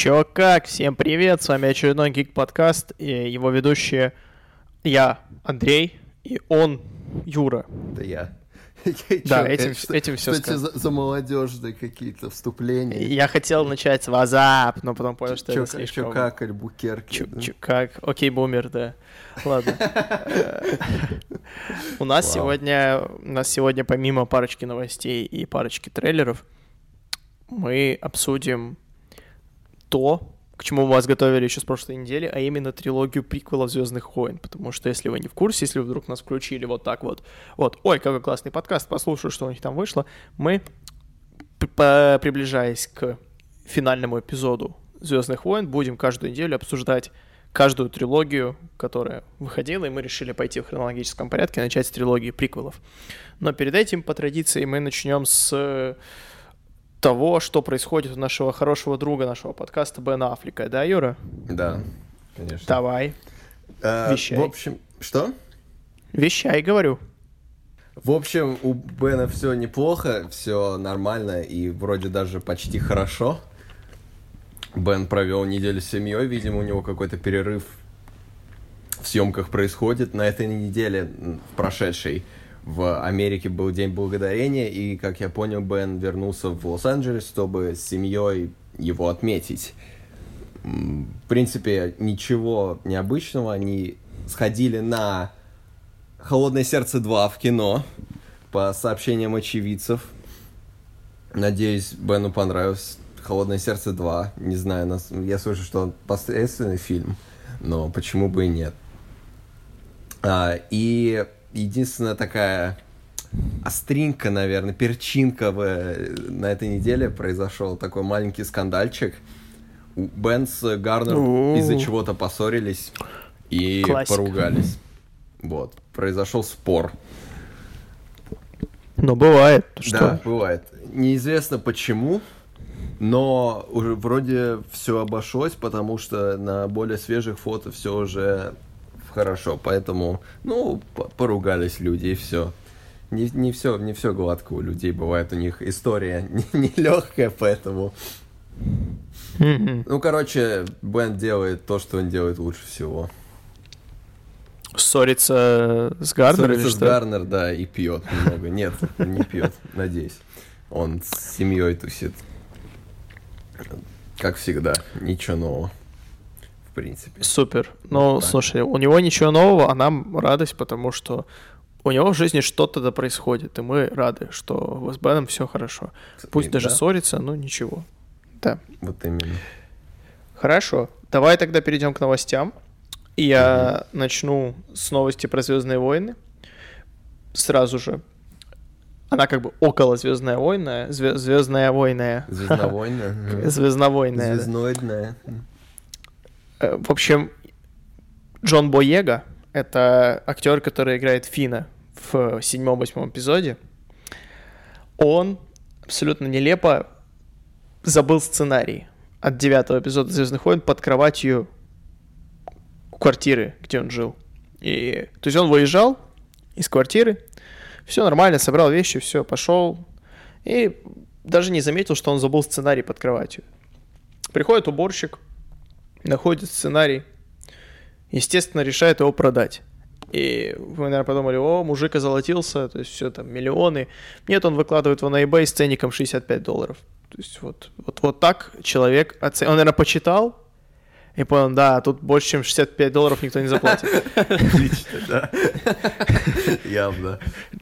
Чё как? Всем привет, с вами очередной Гик Подкаст, и его ведущие я, Андрей, и он, Юра. Да я. Да, этим, этим все это за, за молодежные какие-то вступления? Я хотел начать с вазап, но потом понял, что это слишком... чё как, альбукерки? Чё- да? чё как? Окей, бумер, да. Ладно. У нас сегодня, у нас сегодня помимо парочки новостей и парочки трейлеров, мы обсудим то, к чему мы вас готовили еще с прошлой недели, а именно трилогию приквелов Звездных войн. Потому что, если вы не в курсе, если вы вдруг нас включили вот так вот, вот, ой, какой классный подкаст, послушаю, что у них там вышло, мы, приближаясь к финальному эпизоду Звездных войн, будем каждую неделю обсуждать каждую трилогию, которая выходила, и мы решили пойти в хронологическом порядке начать с трилогии приквелов. Но перед этим, по традиции, мы начнем с того, что происходит у нашего хорошего друга нашего подкаста Бена Аффлека. Да, Юра? Да, конечно. Давай. Э, вещай. В общем, что? Вещай, говорю. В общем, у Бена все неплохо, все нормально и вроде даже почти хорошо. Бен провел неделю с семьей, видимо, у него какой-то перерыв в съемках происходит. На этой неделе, в прошедшей, в Америке был День Благодарения, и, как я понял, Бен вернулся в Лос-Анджелес, чтобы с семьей его отметить. В принципе, ничего необычного. Они сходили на «Холодное сердце 2» в кино, по сообщениям очевидцев. Надеюсь, Бену понравилось «Холодное сердце 2». Не знаю, нас... я слышу, что он посредственный фильм, но почему бы и нет. А, и единственная такая остринка, наверное, перчинка в, на этой неделе произошел такой маленький скандальчик. У Бен с Гарнером У. из-за чего-то поссорились и Классика. поругались. Вот. Произошел спор. Но бывает. Что? Да, бывает. Неизвестно почему, но уже вроде все обошлось, потому что на более свежих фото все уже хорошо. Поэтому, ну, по- поругались люди и все. Не, не все, не все гладко у людей бывает, у них история нелегкая, поэтому. Мгм. Ну, короче, Бен делает то, что он делает лучше всего. Ссориться с Гарнером Ссорится с? Гарнер, да, и пьет немного. Нет, не пьет, надеюсь. Он с семьей тусит. Как всегда, ничего нового. В принципе. Супер. Ну, Да. слушай, у него ничего нового, а нам радость, потому что у него в жизни что-то да происходит, и мы рады, что с Беном все хорошо. Пусть даже Да, ссорится, но ничего. Да. Вот именно. Хорошо. Давай тогда перейдем к новостям. И я начну с новости про Звездные войны. Сразу же. Она как бы около Звездная война. Звездная война. Звездновойна. Звездновойная. да. Э, В общем, Джон Боега — это актер, который играет Фина в седьмом-восьмом эпизоде. Он абсолютно нелепо забыл сценарий от девятого эпизода «Звездных войн» под кроватью квартиры, где он жил. И, то есть он выезжал из квартиры, все нормально, собрал вещи, все, пошел. И даже не заметил, что он забыл сценарий под кроватью. Приходит уборщик, находит сценарий, естественно, решает его продать. И вы, наверное, подумали, о, мужик озолотился, то есть все там миллионы. Нет, он выкладывает его на eBay с ценником 65 долларов. То есть вот, вот, вот так человек, оце- он, наверное, почитал и понял, да, тут больше, чем 65 долларов никто не заплатит. Отлично, да. Явно.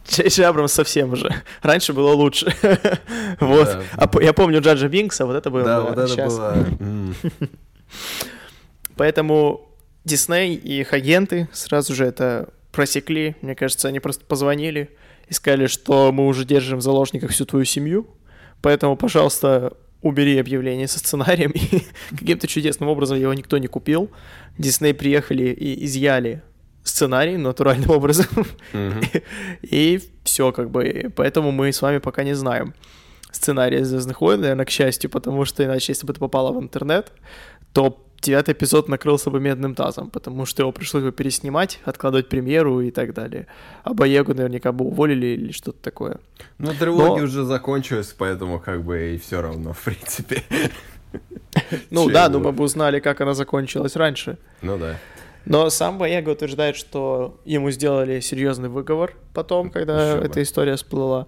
Джейджи Абрамс совсем уже. Раньше было лучше. Вот. А я помню Джаджа Бинкса, вот это было. Да, вот это было... Поэтому Дисней и их агенты сразу же это просекли. Мне кажется, они просто позвонили и сказали, что мы уже держим в заложниках всю твою семью, поэтому, пожалуйста, убери объявление со сценарием. И каким-то чудесным образом его никто не купил. Дисней приехали и изъяли сценарий натуральным образом. мгм. И все, как бы. и Поэтому мы с вами пока не знаем сценария Звездных войн, наверное, к счастью, потому что иначе, если бы это попало в интернет, то девятый эпизод накрылся бы медным тазом, потому что его пришлось бы переснимать, откладывать премьеру и так далее. А Боегу наверняка бы уволили или что-то такое. Ну, трилогия Но... уже закончилась, поэтому как бы и все равно, в принципе. Ну да, но мы бы узнали, как она закончилась раньше. Ну да. Но сам Боега утверждает, что ему сделали серьезный выговор потом, когда Еще эта бы. история всплыла,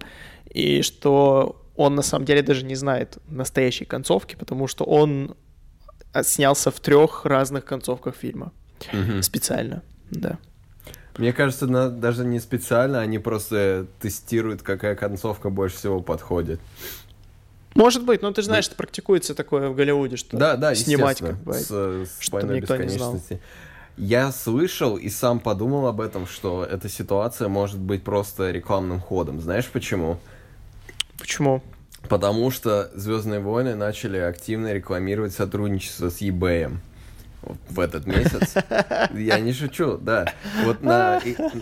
и что он на самом деле даже не знает настоящей концовки, потому что он снялся в трех разных концовках фильма. Угу. Специально, да. Мне кажется, на, даже не специально, они просто тестируют, какая концовка больше всего подходит. Может быть, но ты же знаешь, что практикуется такое в Голливуде, что да, да, снимать как бы, с, с чтобы никто не знал. Я слышал и сам подумал об этом, что эта ситуация может быть просто рекламным ходом. Знаешь почему? Почему? Потому что Звездные войны начали активно рекламировать сотрудничество с eBay в этот месяц. Я не шучу, да. Вот на,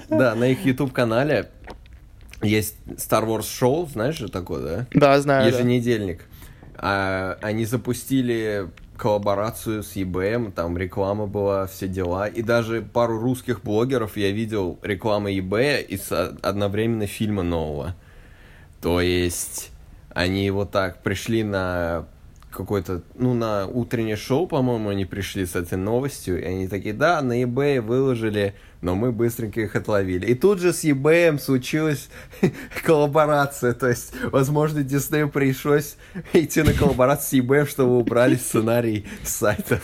да, на их YouTube-канале есть Star Wars Show, знаешь же такое, да? Да, знаю. Еженедельник. Да. А, они запустили коллаборацию с eBay, там реклама была, все дела. И даже пару русских блогеров я видел рекламы eBay из одновременно фильма нового. То есть они вот так пришли на какой-то, ну, на утреннее шоу, по-моему, они пришли с этой новостью, и они такие, да, на eBay выложили, но мы быстренько их отловили. И тут же с eBay случилась коллаборация, то есть, возможно, Диснею пришлось идти на коллаборацию с eBay, чтобы убрали сценарий с сайта.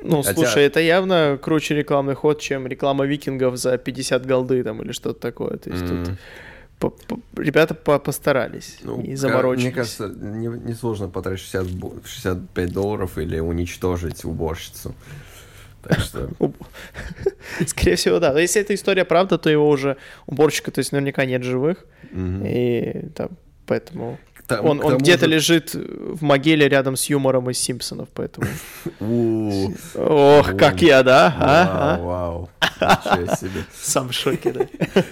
Ну, Хотя... слушай, это явно круче рекламный ход, чем реклама викингов за 50 голды там или что-то такое. То есть mm. тут ребята по постарались ну, и заморочились. Мне кажется, несложно не потратить 60, 65 долларов или уничтожить уборщицу. Так что... Скорее всего, да. Но если эта история правда, то его уже уборщика, то есть наверняка нет живых. И там, поэтому... Там, он он где-то же... лежит в могиле рядом с юмором из Симпсонов, поэтому... Ох, как я, да? А? Вау, Ничего себе. Сам в шоке, да?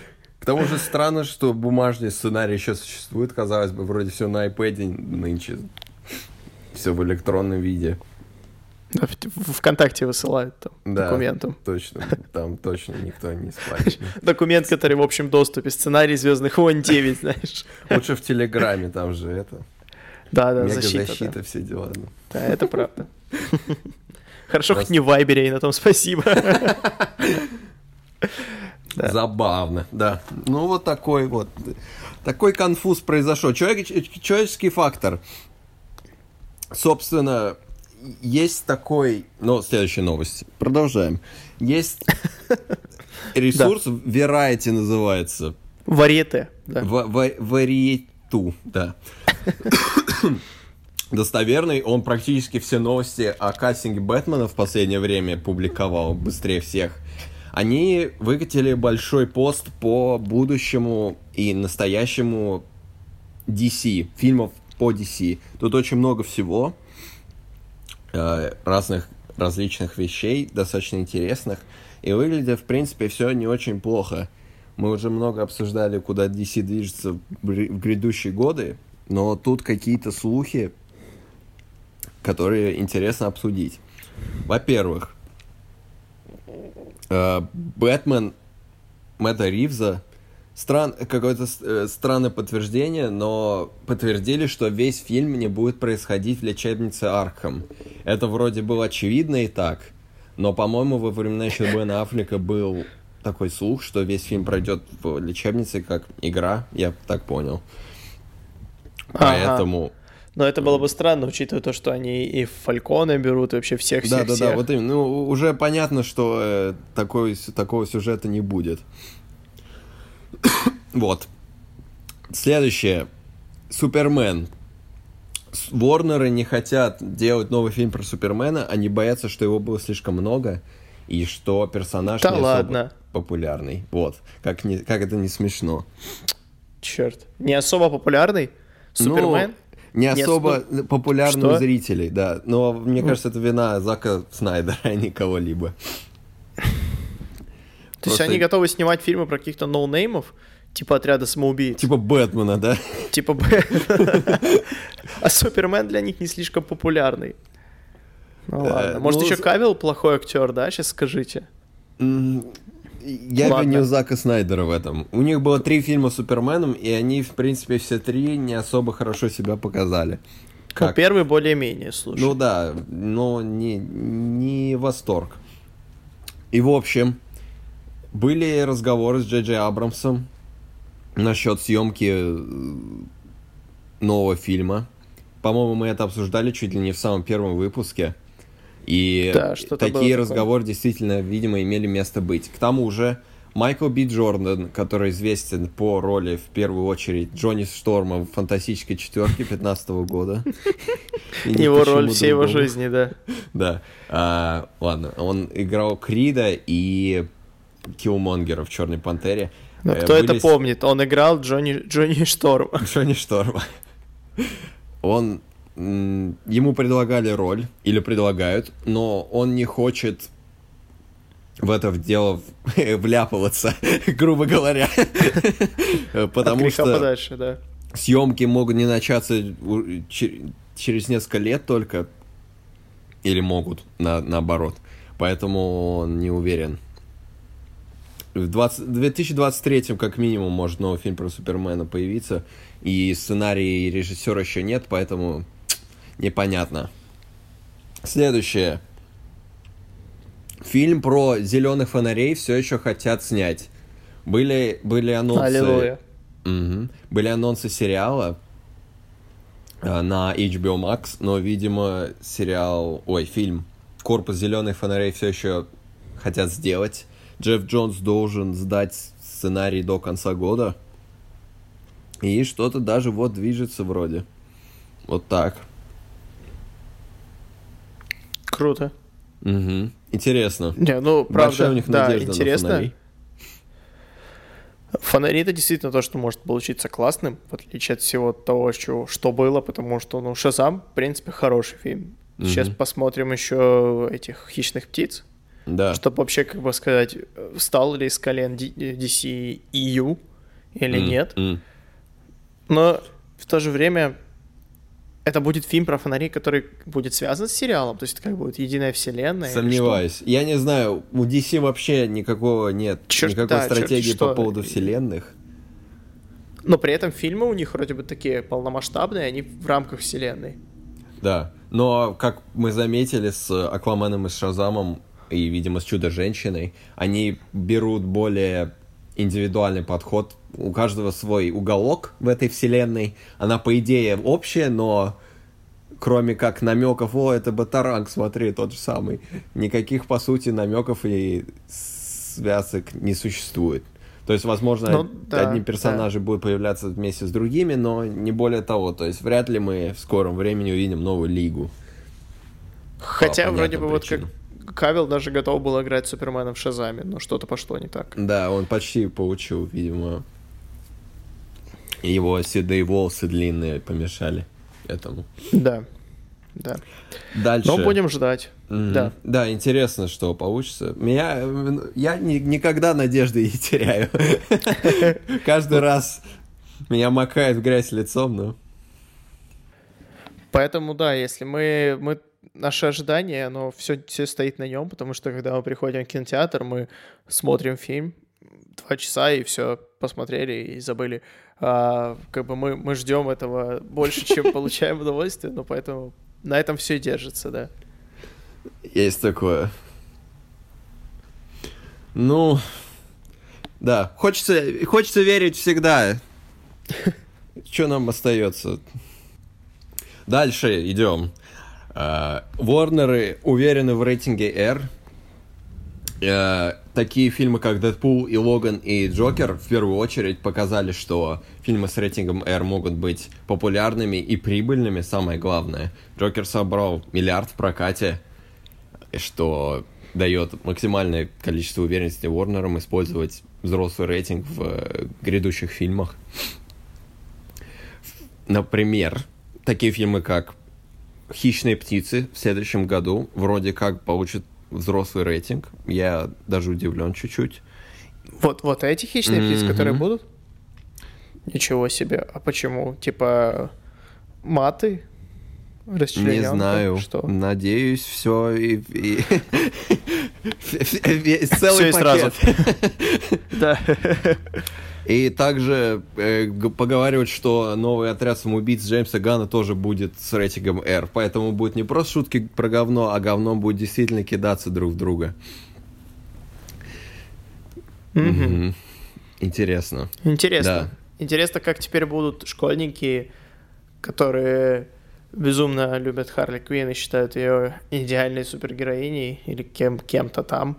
К тому же странно, что бумажный сценарий еще существует, казалось бы, вроде все на iPad нынче. Все в электронном виде. Да, в ВКонтакте высылают там да, документом. точно. Там точно никто не спалит. Документ, который в общем доступе. Сценарий Звездных войн 9, знаешь. Лучше в Телеграме, там же это. Да, да, защита. защита, все дела. Да, это правда. Хорошо, хоть не в Вайбере, и на том спасибо. Да. Забавно, да. Ну, вот такой вот. Такой конфуз произошел. Человек, человеческий фактор. Собственно, есть такой... Ну, следующая новость. Продолжаем. Есть ресурс, Variety называется. Варьете, да. Вариету, да. Достоверный, он практически все новости о кастинге Бэтмена в последнее время публиковал быстрее всех. Они выкатили большой пост по будущему и настоящему DC, фильмов по DC. Тут очень много всего, э, разных различных вещей, достаточно интересных. И выглядит, в принципе, все не очень плохо. Мы уже много обсуждали, куда DC движется в грядущие годы, но тут какие-то слухи, которые интересно обсудить. Во-первых, Бэтмен Мэтта Ривза Стран, какое-то э, странное подтверждение, но подтвердили, что весь фильм не будет происходить в лечебнице Арkham. Это вроде было очевидно и так, но, по-моему, во времена еще Бена Аффлека был такой слух, что весь фильм пройдет в лечебнице как игра, я так понял. Ага. Но это было бы странно, учитывая то, что они и Фалькона берут, и вообще всех всех Да, да, да, вот именно. Ну, уже понятно, что э, такой, такого сюжета не будет. вот. Следующее. Супермен. Ворнеры не хотят делать новый фильм про Супермена, они боятся, что его было слишком много, и что персонаж да не ладно. особо популярный. Вот. Как, не, как это не смешно. Черт. Не особо популярный? Ну, Супермен? Ну, не особо не... популярны Что? у зрителей, да. Но мне ну. кажется, это вина Зака Снайдера, а не кого-либо. То есть они готовы снимать фильмы про каких-то ноунеймов, типа отряда самоубийц? Типа Бэтмена, да? Типа Бэтмена. А Супермен для них не слишком популярный. Ну ладно. Может, ну, еще Кавилл плохой актер, да? Сейчас скажите. Я Ладно. виню Зака Снайдера в этом. У них было три фильма с Суперменом, и они, в принципе, все три не особо хорошо себя показали. Ну, Как? первый более-менее, слушай. Ну да, но не, не восторг. И в общем, были разговоры с Джей Джей Абрамсом насчет съемки э, нового фильма. По-моему, мы это обсуждали чуть ли не в самом первом выпуске. И Да, такие такое. разговоры действительно, видимо, имели место быть. К тому же, Майкл Би Джордан, который известен по роли, в первую очередь, Джонни Шторма в «Фантастической четверке» 15 года. Его роль всей его жизни, да. Да. А, ладно, он играл Крида и Киллмонгера в Черной Пантере. Но Э, кто это помнит? Он играл Джонни, Джонни Шторм. Джонни Шторма. Он ему предлагали роль или предлагают, но он не хочет в это в дело вляпываться, грубо говоря, От потому что подальше, да. съемки могут не начаться через несколько лет только, или могут, на, наоборот. Поэтому он не уверен. В 20 2023 как минимум может новый фильм про Супермена появиться, и сценарий и режиссера еще нет, поэтому непонятно. Следующее. Фильм про зеленых фонарей все еще хотят снять. Были, были анонсы. Аллилуйя. Мгм. Были анонсы сериала э, на HBO Max, но, видимо, сериал, ой, фильм «Корпус зеленых фонарей» все еще хотят сделать. Джефф Джонс должен сдать сценарий до конца года. И что-то даже вот движется вроде. Вот так. Круто. Мгм. Интересно. Не, ну, правда, Большая у них да, надежда на интересно. фонари. Фонари это действительно то, что может получиться классным, в отличие от всего того, что, что было, потому что, ну, Шазам, в принципе, хороший фильм. Сейчас Мгм. посмотрим еще этих хищных птиц, Да. чтобы вообще, как бы сказать, э, встал ли с колен DC EU или М, нет. м. Но в то же время это будет фильм про фонари, который будет связан с сериалом, то есть это как будет единая вселенная. что? Сомневаюсь. Я не знаю, у DC вообще никакого нет, Чёрт- никакой да, стратегии что. по поводу вселенных. Но при этом фильмы у них вроде бы такие полномасштабные, они в рамках вселенной. Да. Но, как мы заметили с Акваменом и с Шазамом, и, видимо, с Чудо-женщиной, они берут более индивидуальный подход. У каждого свой уголок в этой вселенной. Она, по идее, общая, но кроме как намеков, о, это Батаранг, смотри, тот же самый. Никаких, по сути, намеков и связок не существует. То есть, возможно, Ну, да, одни персонажи будут появляться вместе с другими, но не более того. То есть, вряд ли мы в скором времени увидим новую лигу. Хотя понятным вроде бы вот как Кавилл даже готов был играть Супермена в Шазаме, но что-то пошло не так. Да, он почти получил, видимо. Его седые волосы длинные помешали этому. Да, да. Дальше. Но будем ждать. Мгм. Да. Да, интересно, что получится. Меня, я ни- никогда надежды не теряю. Каждый раз меня макает в грязь лицом, но... Поэтому, да, если мы, мы наше ожидание, оно все, все стоит на нем, потому что когда мы приходим в кинотеатр, мы смотрим фильм два часа и все посмотрели и забыли. А, как бы мы, мы ждем этого больше, чем получаем удовольствие, но поэтому на этом все и держится, да. Есть такое. Ну, да, хочется, хочется верить всегда. Что нам остается? Дальше идем. Ворнеры уверены в рейтинге R. Э, Такие фильмы, как Дэдпул и Логан и Джокер, в первую очередь показали, что фильмы с рейтингом R могут быть популярными и прибыльными, самое главное. Джокер собрал миллиард в прокате, что дает максимальное количество уверенности Warner'ам использовать взрослый рейтинг в э, грядущих фильмах. Например, такие фильмы, как «Хищные птицы» в следующем году вроде как получат взрослый рейтинг. Я даже удивлен чуть-чуть. Вот, вот эти хищные птицы, которые будут? Ничего себе. А почему? Типа маты? Не знаю. Что? Надеюсь, все и... и- Целый Всё и сразу. Да. И также э, поговаривают, что новый отряд самоубийц Джеймса Гана тоже будет с рейтингом R. Поэтому будет не просто шутки про говно, а говно будет действительно кидаться друг в друга. Интересно. Интересно. Интересно, как теперь будут школьники, которые безумно любят Харли Квинн и считают ее идеальной супергероиней или кем, кем-то там.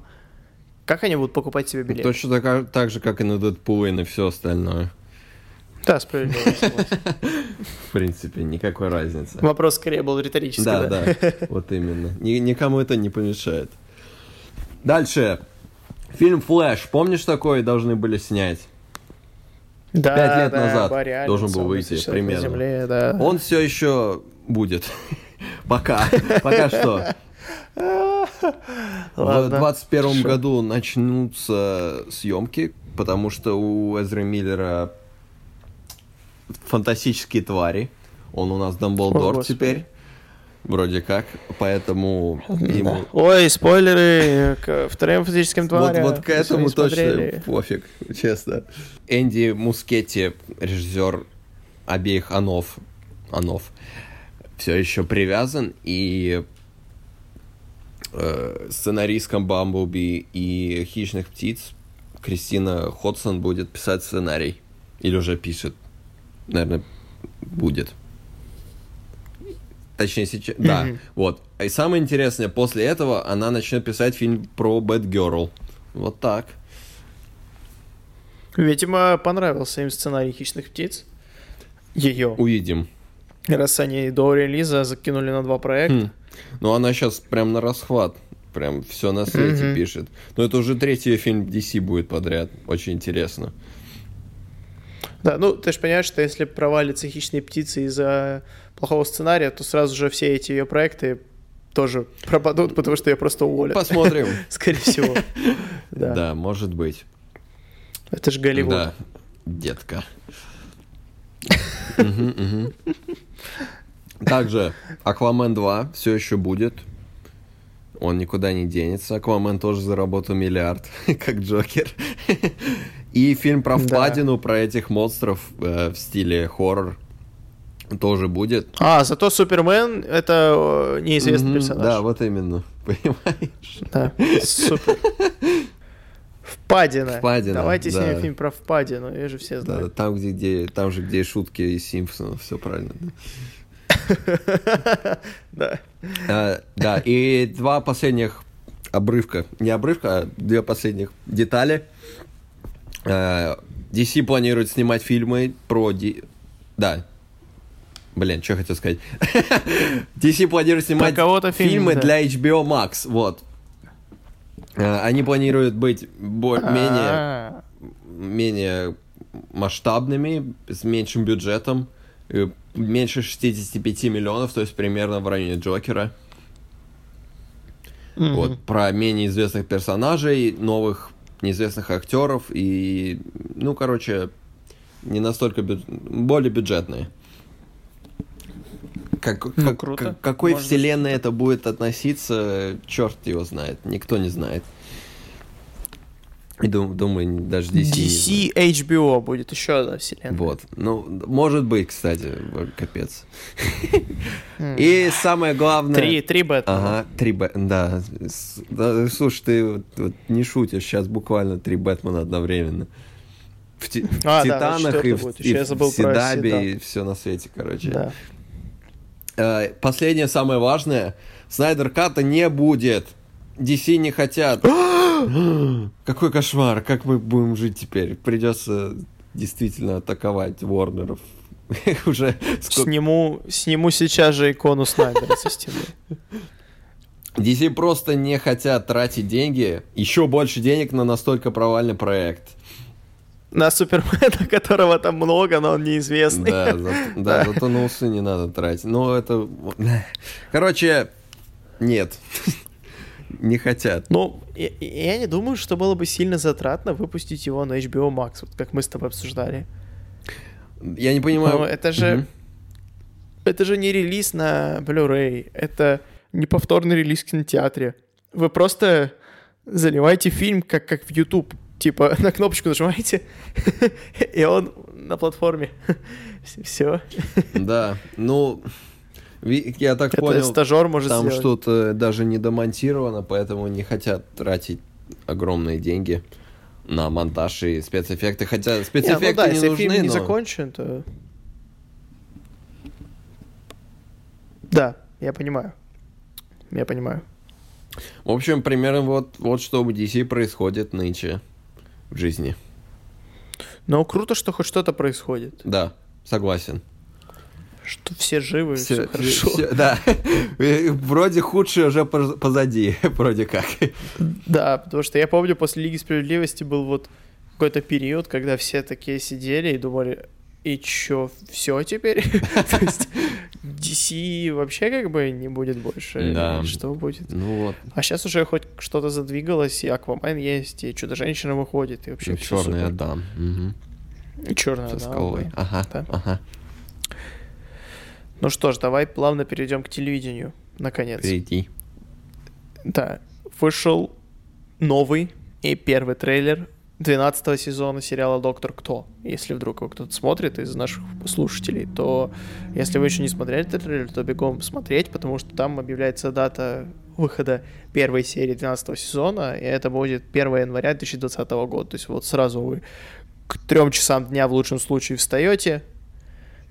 Как они будут покупать себе билеты? Точно така- так же, как и на Дэдпула и на все остальное. Да, справедливо. В принципе, никакой разницы. Вопрос скорее был риторический. Да, Да, да, вот именно. Ни- никому это не помешает. Дальше. Фильм «Флэш». Помнишь, такой должны были снять? Да, Пять лет да, назад Барри должен был выйти примерно. Земле, да. Он все еще будет. Пока. Пока что. В Ладно, 21 хорошо. году начнутся съемки, потому что у Эзры Миллера фантастические твари. Он у нас Дамблдор теперь. Вроде как. Поэтому ему... Ой, спойлеры к вторым физическим Вот, тварям. вот к Если этому точно пофиг, честно. Энди Мускетти, режиссер обеих Анов, Анов, все еще привязан, и э, сценаристкам Бамблби и Хищных птиц Кристина Ходсон будет писать сценарий. Или уже пишет. Наверное, будет. Точнее, сейчас... Да, Мгм. вот. И самое интересное, после этого она начнет писать фильм про Бэтгерл. Вот так. Видимо, понравился им сценарий «Хищных птиц». Ее. Увидим. Раз они до релиза закинули на два проекта. Хм. Ну, она сейчас прям на расхват. Прям все на свете пишет. Но это уже третий фильм DC будет подряд. Очень интересно. Да, ну ты же понимаешь, что если провалится «Хищные птицы» из-за плохого сценария, то сразу же все эти ее проекты тоже пропадут, потому что ее просто уволят. Посмотрим. Скорее всего. Да. Да, может быть. Это же Голливуд. Да, детка. Также Аквамен 2 все еще будет. Он никуда не денется. Аквамен тоже заработал миллиард, как Джокер. И фильм про впадину, про этих монстров э, в стиле хоррор тоже будет. А, зато Супермен — это неизвестный персонаж. Да, вот именно. Понимаешь? Да, супер. Впадина. Впадина, Давайте да. снимем фильм про впадину, ее же все Да, знают. там, где, где, там же, где шутки из Симпсонов, все правильно. да. Да. А, да, и два последних обрывка, не обрывка, а две последних детали. А, DC планирует снимать фильмы про... Да. Блин, что хотел сказать. DC планирует снимать фильмы да. для HBO Max, вот. А, Они планируют быть бо- менее А, менее масштабными, с меньшим бюджетом, э, меньше 65 миллионов, то есть примерно в районе Джокера. мгм. Вот, про менее известных персонажей, новых неизвестных актеров и, ну, короче, не настолько бю- более бюджетные. Как, Ну, как- круто. как- какой быть, вселенной это будет относиться, черт его знает, никто не знает. И дум- думаю, даже DC. DC HBO будет еще одна вселенная. Вот. Ну, может быть, кстати, капец. М. И самое главное... Три, три Бэтмена. Ага, три Б... Да. Слушай, ты не шутишь, сейчас буквально три Бэтмена одновременно. В, А, да, Титанах и в, и в Седабе, и все на свете, короче. Да. Э, Последнее, самое важное. Снайдер Ката не будет. DC не хотят. Какой кошмар. Как мы будем жить теперь? Придется действительно атаковать Warner'ов. Уже сколько... Сниму, сниму сейчас же икону Снайдера со стены. DC просто не хотят тратить деньги, еще больше денег на настолько провальный проект. На Супермена, которого там много, но он неизвестный. Да, за- да, зато на усы не надо тратить. Но это... Короче, нет. Не хотят. Ну, я, я не думаю, что было бы сильно затратно выпустить его на HBO Max, вот как мы с тобой обсуждали. Я не понимаю... Ну, это же- Мгм. Это же не релиз на Blu-ray, это не повторный релиз в кинотеатре. Вы просто заливаете фильм как, как в YouTube. Типа на кнопочку нажимаете, и он на платформе. Все. Да, ну, я так Это понял, стажер может там сделать. что-то даже не домонтировано, поэтому не хотят тратить огромные деньги на монтаж и спецэффекты. Хотя Не, ну спецэффекты да, не если нужны, фильм не но... закончен, то... Да, я понимаю. Я понимаю. В общем, примерно вот, вот что у DC происходит нынче в жизни. Но круто, что хоть что-то происходит. Да, согласен. Что все живы, все, Всё- хорошо. всё- да. Вроде худшее уже поз- позади, вроде как. Да, потому что я помню, после Лиги Справедливости был вот какой-то период, когда все такие сидели и думали, и чё, все теперь? То есть DC вообще как бы не будет больше? Да. Что будет? Ну вот, А сейчас уже хоть что-то задвигалось, и Аквамен есть, и Чудо-женщина выходит, и вообще всё черный супер. Адам. Мгм. И скалой. да. Ага, Да. ага. Ну что ж, давай плавно перейдем к телевидению, наконец. Перейти. Да, вышел новый и первый трейлер 12 сезона сериала «Доктор Кто». Если вдруг его кто-то смотрит из наших слушателей, то если вы еще не смотрели этот трейлер, то бегом смотреть, потому что там объявляется дата выхода первой серии 12 сезона, и это будет 1 января 2020 года. То есть вот сразу вы к трем часам дня в лучшем случае встаете,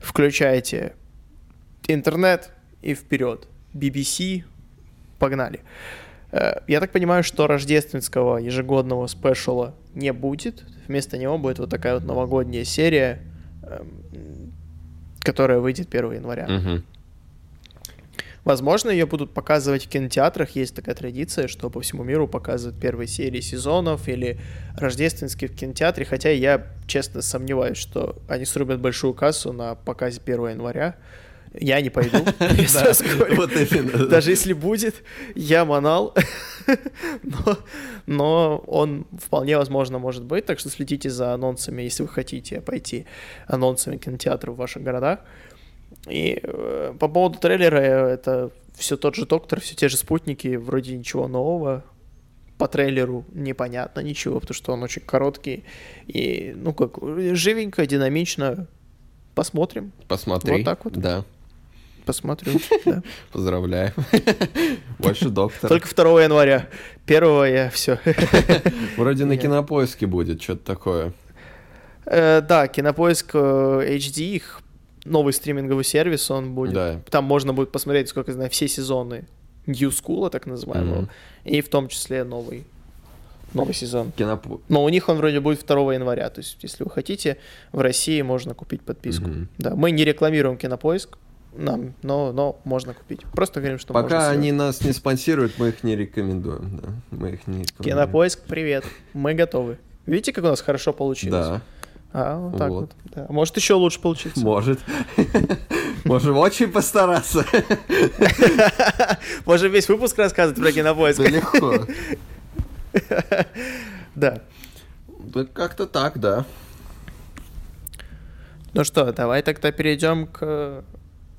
включаете интернет и вперед. BBC, погнали. Э, Я так понимаю, что рождественского ежегодного спешала не будет. Вместо него будет вот такая вот новогодняя серия, эм, которая выйдет 1 января. Мгм. Возможно, ее будут показывать в кинотеатрах. Есть такая традиция, что по всему миру показывают первые серии сезонов или рождественские в кинотеатре. Хотя я, честно, сомневаюсь, что они срубят большую кассу на показе 1 января. Я не пойду. Даже если будет, я манал. но, но он вполне возможно может быть, так что следите за анонсами, если вы хотите пойти анонсами кинотеатров в ваших городах. И э, по поводу трейлера, э, это все тот же доктор, все те же спутники, вроде ничего нового. По трейлеру непонятно ничего, потому что он очень короткий. И, ну как, живенько, динамично. Посмотрим, Посмотри. Вот так вот. Да, посмотрю. да. поздравляю. Больше доктор. Только 2 января. 1 я все. Вроде на кинопоиске будет что-то такое. Э, Да, Кинопоиск э, HD, их новый стриминговый сервис, он будет. Да. Там можно будет посмотреть, сколько я знаю, все сезоны New School, так называемого, и в том числе новый, новый сезон. Кинопо... Но у них он вроде будет 2 января, то есть если вы хотите, в России можно купить подписку. Мгм. Да, мы не рекламируем Кинопоиск, нам, но, но можно купить. Просто говорим, что Пока сделать. они нас не спонсируют, мы их не рекомендуем. Да. Мы их не рекомендуем. Кинопоиск, привет, мы готовы. Видите, как у нас хорошо получилось? Да, А, вот так Вот. вот. Да. Может, еще лучше получится. может. Можем очень постараться. Можем весь выпуск рассказывать про кинопоиск. Да легко. Да. Да как-то так, да. Ну что, давай тогда перейдем к,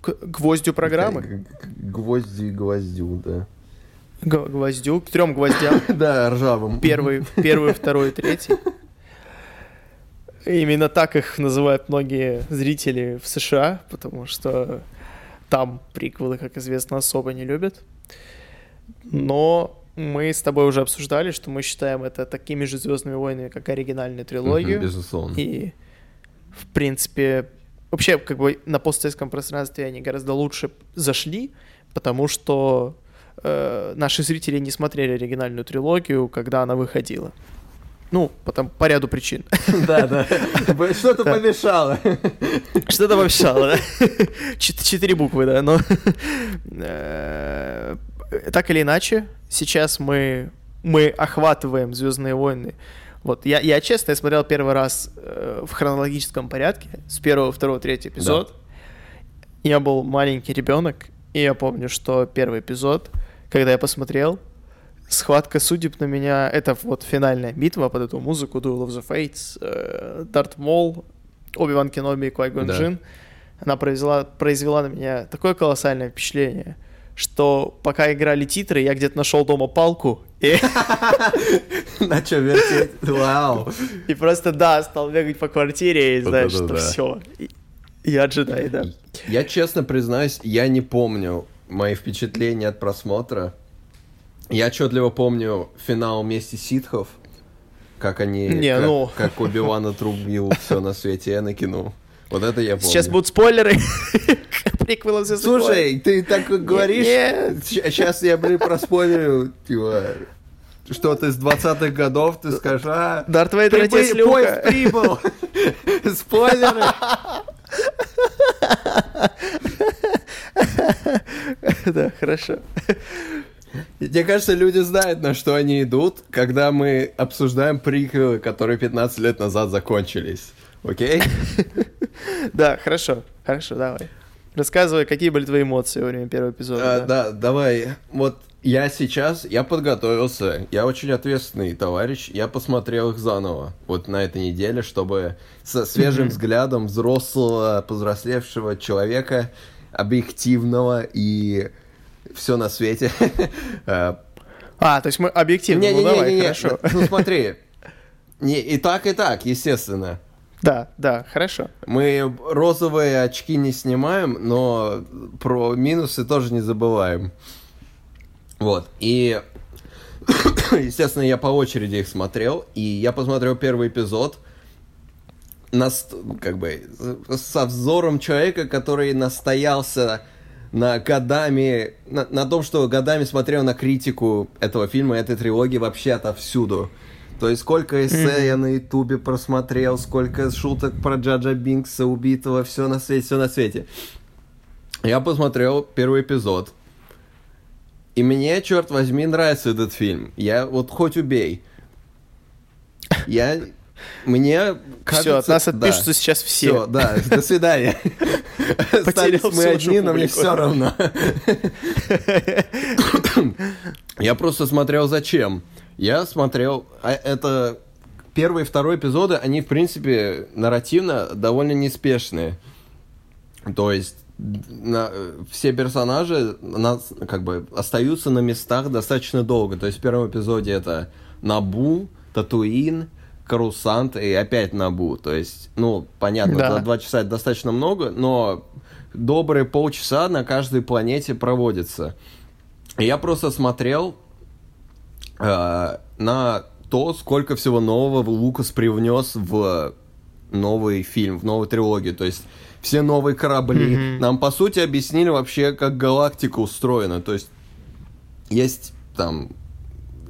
к гвоздю программы. Гвозди гвоздю, да. Г- гвоздю, к трем гвоздям. Да, ржавым. Первый, первый, второй, третий. Именно так их называют многие зрители в США, потому что там приквелы, как известно, особо не любят. Но мы с тобой уже обсуждали, что мы считаем это такими же Звездными войнами, как оригинальную трилогию. Безусловно. И, в принципе, вообще, как бы на постсоветском пространстве они гораздо лучше зашли, потому что э, наши зрители не смотрели оригинальную трилогию, когда она выходила. Ну, потом по ряду причин. Да, да. Что-то помешало. Что-то помешало, да? Четыре буквы, да, но... э, Так или иначе, сейчас мы, мы охватываем Звездные войны. Вот, я, я честно, я смотрел первый раз э, в хронологическом порядке, с первого, второго, третьего эпизод. Я был маленький ребенок, и я помню, что первый эпизод, когда я посмотрел, схватка судеб на меня, это вот финальная битва под эту музыку Duel of the Fates, э, Дарт Мол, Оби-Ван Кеноби и Квай Да. Джин. она произвела, произвела на меня такое колоссальное впечатление, что пока играли титры, я где-то нашел дома палку. Начал вертеть. Вау. И просто, да, стал бегать по квартире и знаешь, что все. Я джедай, да. Я честно признаюсь, я не помню мои впечатления от просмотра. Я отчетливо помню финал вместе ситхов, как они, не, как, ну... как Оби-Ван отрубил все на свете Энакину. Вот это я помню. Сейчас будут спойлеры. Приквелы все Слушай, ты так говоришь. Сейчас я, блин, проспойлерю, типа, что-то из 20-х годов, ты скажешь, а... Дарт Вейдер, Люка. Поезд прибыл. Спойлеры. Да, хорошо. Мне кажется, люди знают, на что они идут, когда мы обсуждаем приквелы, которые 15 лет назад закончились. Окей? Да, хорошо. Хорошо, давай. Рассказывай, какие были твои эмоции во время первого эпизода. А, да. да, давай. Вот я сейчас, я подготовился, я очень ответственный товарищ, я посмотрел их заново, вот на этой неделе, чтобы со свежим взглядом взрослого, повзрослевшего человека, объективного и все на свете. А, то есть мы объективно, не, ну не, давай, не, не, хорошо. Ну смотри, не, и так, и так, естественно. Да, да, хорошо. Мы розовые очки не снимаем, но про минусы тоже не забываем. Вот, и, естественно, я по очереди их смотрел, и я посмотрел первый эпизод, нас, как бы, со взором человека, который настоялся на годами, на, на том, что годами смотрел на критику этого фильма, этой трилогии вообще отовсюду. То есть сколько эссе я на ютубе просмотрел, сколько шуток про Джаджа Бинкса убитого, все на свете, все на свете. Я посмотрел первый эпизод. И мне, черт возьми, нравится этот фильм. Я вот хоть убей. Я мне кажется... Все, от нас отпишутся да, сейчас все. Все, да, до свидания. Остались мы одни, но мне все равно. Я просто смотрел зачем. Я смотрел... А это... Первый и второй эпизоды, они, в принципе, нарративно довольно неспешные. То есть на, все персонажи на, как бы остаются на местах достаточно долго. То есть в первом эпизоде это Набу, Татуин, Карусант и опять Набу. То есть, ну, понятно, да. два часа это достаточно много, но добрые полчаса на каждой планете проводится. И я просто смотрел э, на то, сколько всего нового Лукас привнес в новый фильм, в новую трилогию. То есть все новые корабли. Mm-hmm. Нам, по сути, объяснили вообще, как галактика устроена. То есть есть там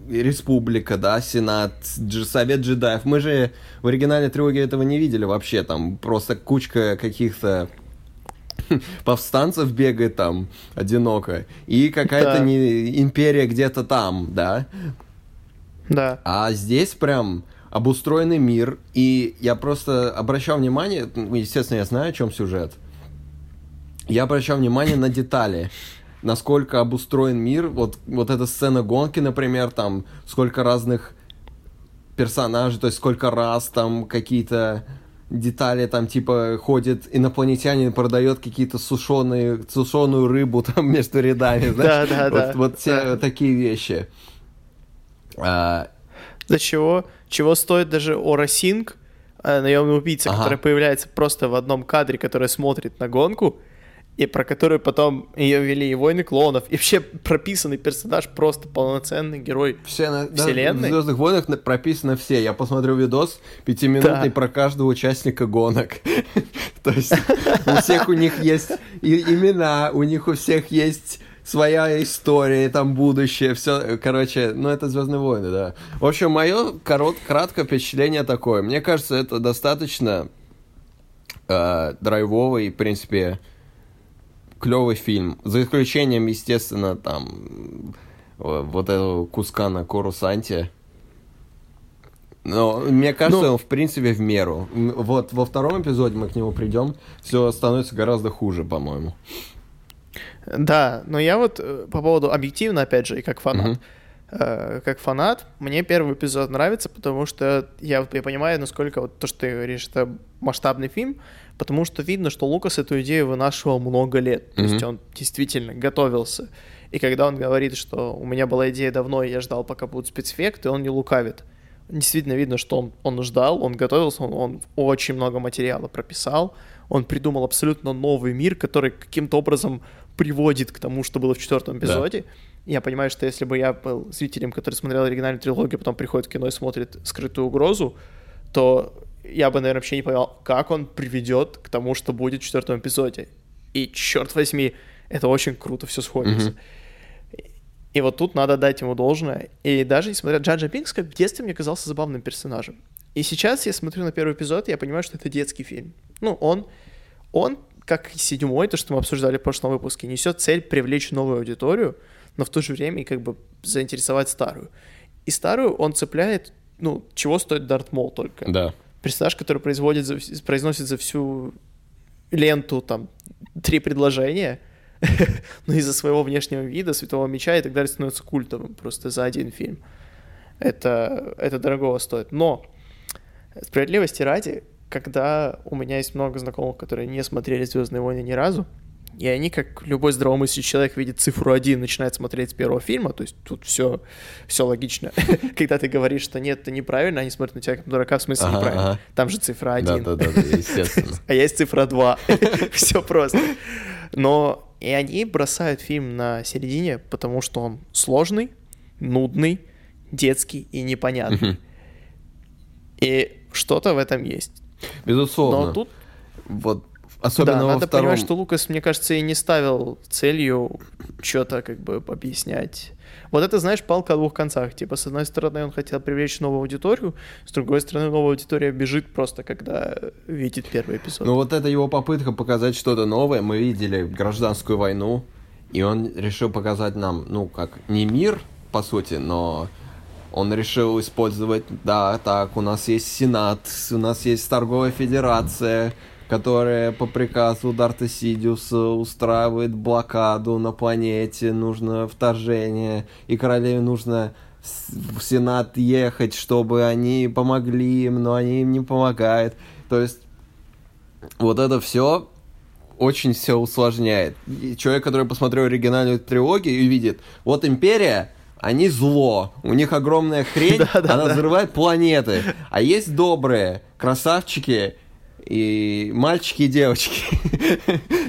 республика, да, сенат, совет джедаев. Мы же в оригинальной трилогии этого не видели вообще. Там просто кучка каких-то повстанцев бегает там одиноко. И какая-то да. не империя где-то там, да. Да. А здесь прям обустроенный мир. И я просто обращал внимание, ну, естественно, я знаю, о чем сюжет. Я обращал внимание на детали насколько обустроен мир. Вот, вот эта сцена гонки, например, там сколько разных персонажей, то есть сколько раз там какие-то детали, там типа ходит инопланетянин, продает какие-то сушеные, сушеную рыбу там между рядами, знаешь? Да, да, вот, да. Вот все да. такие вещи. А... До чего, чего стоит даже Оросинг, э, наемный убийца, ага. который появляется просто в одном кадре, который смотрит на гонку, и про которую потом ее вели и «Войны клонов», и вообще прописанный персонаж, просто полноценный герой все, вселенной. Да, в «Звездных войнах» прописаны все. Я посмотрел видос пятиминутный да. про каждого участника гонок. То есть у всех у них есть имена, у них у всех есть своя история, там будущее, все, короче, ну это Звездные войны, да. В общем, мое корот, краткое впечатление такое. Мне кажется, это достаточно э, драйвовый, в принципе, клевый фильм. За исключением, естественно, там вот этого куска на Корусанте. Но мне кажется, ну, он в принципе в меру. Вот во втором эпизоде мы к нему придем, все становится гораздо хуже, по-моему. Да, но я вот э, по поводу объективно, опять же, и как фанат, угу. Э, как фанат, мне первый эпизод нравится, потому что я, я понимаю, насколько вот то, что ты говоришь, это масштабный фильм, потому что видно, что Лукас эту идею вынашивал много лет. То есть он действительно готовился. И когда он говорит, что у меня была идея давно, и я ждал, пока будут спецэффекты, он не лукавит. Действительно видно, что он, он ждал, он готовился, он, он очень много материала прописал, он придумал абсолютно новый мир, который каким-то образом приводит к тому, что было в четвертом эпизоде. Да. Я понимаю, что если бы я был зрителем, который смотрел оригинальную трилогию, потом приходит в кино и смотрит «Скрытую угрозу», то я бы, наверное, вообще не понял, как он приведет к тому, что будет в четвертом эпизоде. И, черт возьми, это очень круто все сходится. Mm-hmm. И вот тут надо дать ему должное. И даже несмотря Джаджа Пинкс, как в детстве мне казался забавным персонажем. И сейчас я смотрю на первый эпизод, и я понимаю, что это детский фильм. Ну, он, он, как и седьмой, то, что мы обсуждали в прошлом выпуске, несет цель привлечь новую аудиторию, но в то же время как бы заинтересовать старую. И старую он цепляет, ну, чего стоит Дарт Мол только. Да. Персонаж, который производит за, произносит за всю ленту там три предложения, но из-за своего внешнего вида, Святого Меча и так далее становится культовым просто за один фильм. Это, это дорогого стоит. Но справедливости ради, когда у меня есть много знакомых, которые не смотрели Звездные войны ни разу, и они, как любой здравомыслящий человек, видит цифру один, начинает смотреть с первого фильма, то есть тут все, все логично. Когда ты говоришь, что нет, это неправильно, они смотрят на тебя как дурака, в смысле неправильно. Там же цифра один. Да-да-да, естественно. А есть цифра два. Все просто. Но и они бросают фильм на середине, потому что он сложный, нудный, детский и непонятный. И что-то в этом есть. Безусловно. Но тут... Вот Особенно да, во надо втором... понимать, что Лукас, мне кажется, и не ставил целью что-то как бы объяснять. Вот это, знаешь, палка о двух концах. Типа, с одной стороны, он хотел привлечь новую аудиторию, с другой стороны, новая аудитория бежит просто, когда видит первый эпизод. Ну вот это его попытка показать что-то новое. Мы видели гражданскую войну, и он решил показать нам, ну, как, не мир, по сути, но он решил использовать, да, так, у нас есть Сенат, у нас есть торговая федерация, которая по приказу Дарта Сидиуса устраивает блокаду на планете, нужно вторжение, и королеве нужно в Сенат ехать, чтобы они помогли им, но они им не помогают. То есть вот это все очень все усложняет. И человек, который посмотрел оригинальную трилогию и видит, вот Империя, они зло, у них огромная хрень, она взрывает планеты, а есть добрые красавчики, и мальчики и девочки.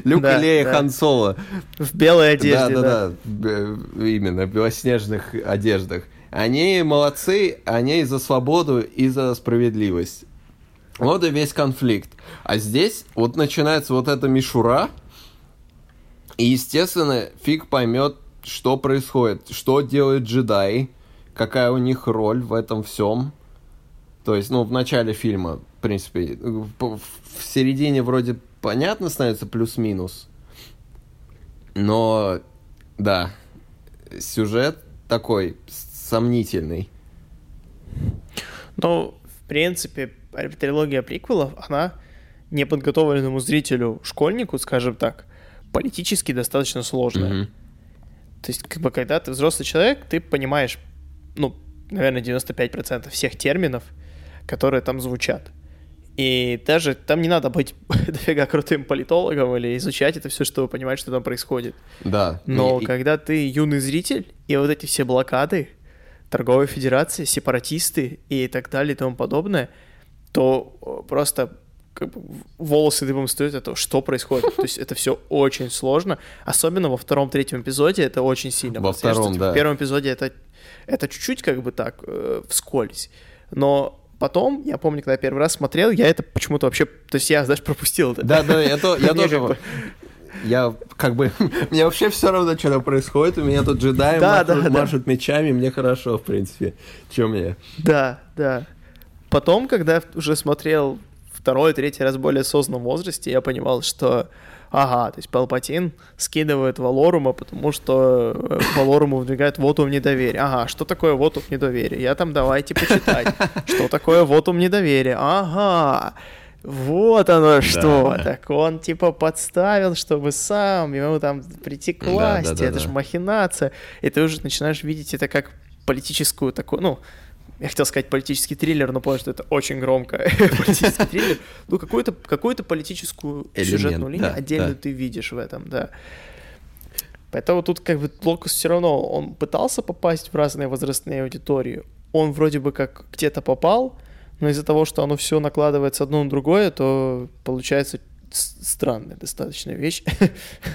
Люк да, Лея да. Хан Соло. В белой одежде, да. Да, да, да. Именно, в белоснежных одеждах. Они молодцы, они за свободу и за справедливость. Вот и весь конфликт. А здесь вот начинается вот эта мишура, и, естественно, фиг поймет, что происходит, что делают джедаи, какая у них роль в этом всем. То есть, ну, в начале фильма, принципе, в, в середине вроде понятно становится плюс-минус. Но, да, сюжет такой сомнительный. Ну, в принципе, трилогия приквелов, она неподготовленному зрителю, школьнику, скажем так, политически достаточно сложная. Mm-hmm. То есть, как бы, когда ты взрослый человек, ты понимаешь, ну, наверное, 95% всех терминов, которые там звучат. И даже там не надо быть дофига крутым политологом или изучать это все, чтобы понимать, что там происходит. Да. Но и... когда ты юный зритель, и вот эти все блокады, торговая федерация, сепаратисты и так далее и тому подобное, то просто как бы, волосы дыбом стоят, это что происходит. То есть это все очень сложно. Особенно во втором-третьем эпизоде это очень сильно. Во втором, да. В первом эпизоде это, это чуть-чуть как бы так э, вскользь. Но Потом, я помню, когда я первый раз смотрел, я это почему-то вообще... То есть я, знаешь, пропустил это. Да, да, я, то, я тоже... Я как бы... Мне вообще все равно, что там происходит. У меня тут джедаи да, машут, да, машут да. мечами. Мне хорошо, в принципе. Чем мне? Да, да. Потом, когда я уже смотрел второй, третий раз более осознанном возрасте, я понимал, что Ага, то есть Палпатин скидывает Валорума, потому что э, Валоруму выдвигает вотум недоверия. Ага, что такое вотум недоверия? Я там давайте почитать. Что такое вотум недоверия? Ага, вот оно что. Да. Так он типа подставил, чтобы сам ему там прийти к власти. Да, да, да, это же махинация. И ты уже начинаешь видеть это как политическую такую, ну, я хотел сказать политический триллер, но понял, что это очень громко. политический триллер. Ну, какую-то какую политическую Элемент, сюжетную линию да, отдельную да. ты видишь в этом, да. Поэтому тут как бы Локус все равно, он пытался попасть в разные возрастные аудитории. Он вроде бы как где-то попал, но из-за того, что оно все накладывается одно на другое, то получается странная достаточно вещь.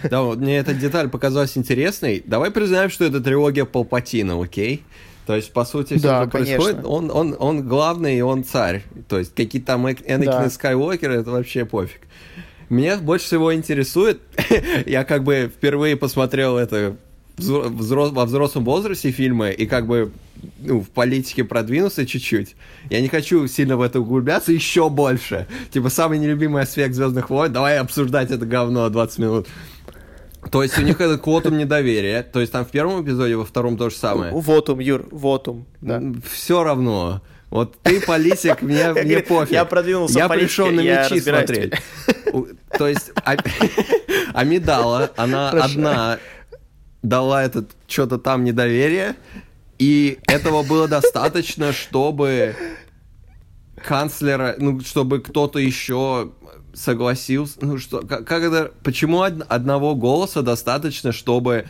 Да, вот мне эта деталь показалась интересной. Давай признаем, что это трилогия Палпатина, окей? То есть, по сути, все, Да, что происходит, конечно. он, он, он главный, и он царь. То есть, какие там Энакины Да. Скайуокеры, это вообще пофиг. Меня больше всего интересует, я как бы впервые посмотрел это взро- взро- во взрослом возрасте фильмы, и как бы ну, в политике продвинулся чуть-чуть. Я не хочу сильно в это углубляться еще больше. Типа, самый нелюбимый аспект Звездных войн, давай обсуждать это говно 20 минут. То есть у них это квотум недоверия. То есть там в первом эпизоде, во втором то же самое. Вотум, Юр, вотум, да. Все равно. Вот ты политик, мне, мне пофиг. я продвинулся Я пришел на мечи смотреть. То есть а- Амидала, она одна дала этот что-то там недоверие, и этого было достаточно, чтобы канцлера, ну, чтобы кто-то еще согласился, ну что, как, как это, почему од- одного голоса достаточно, чтобы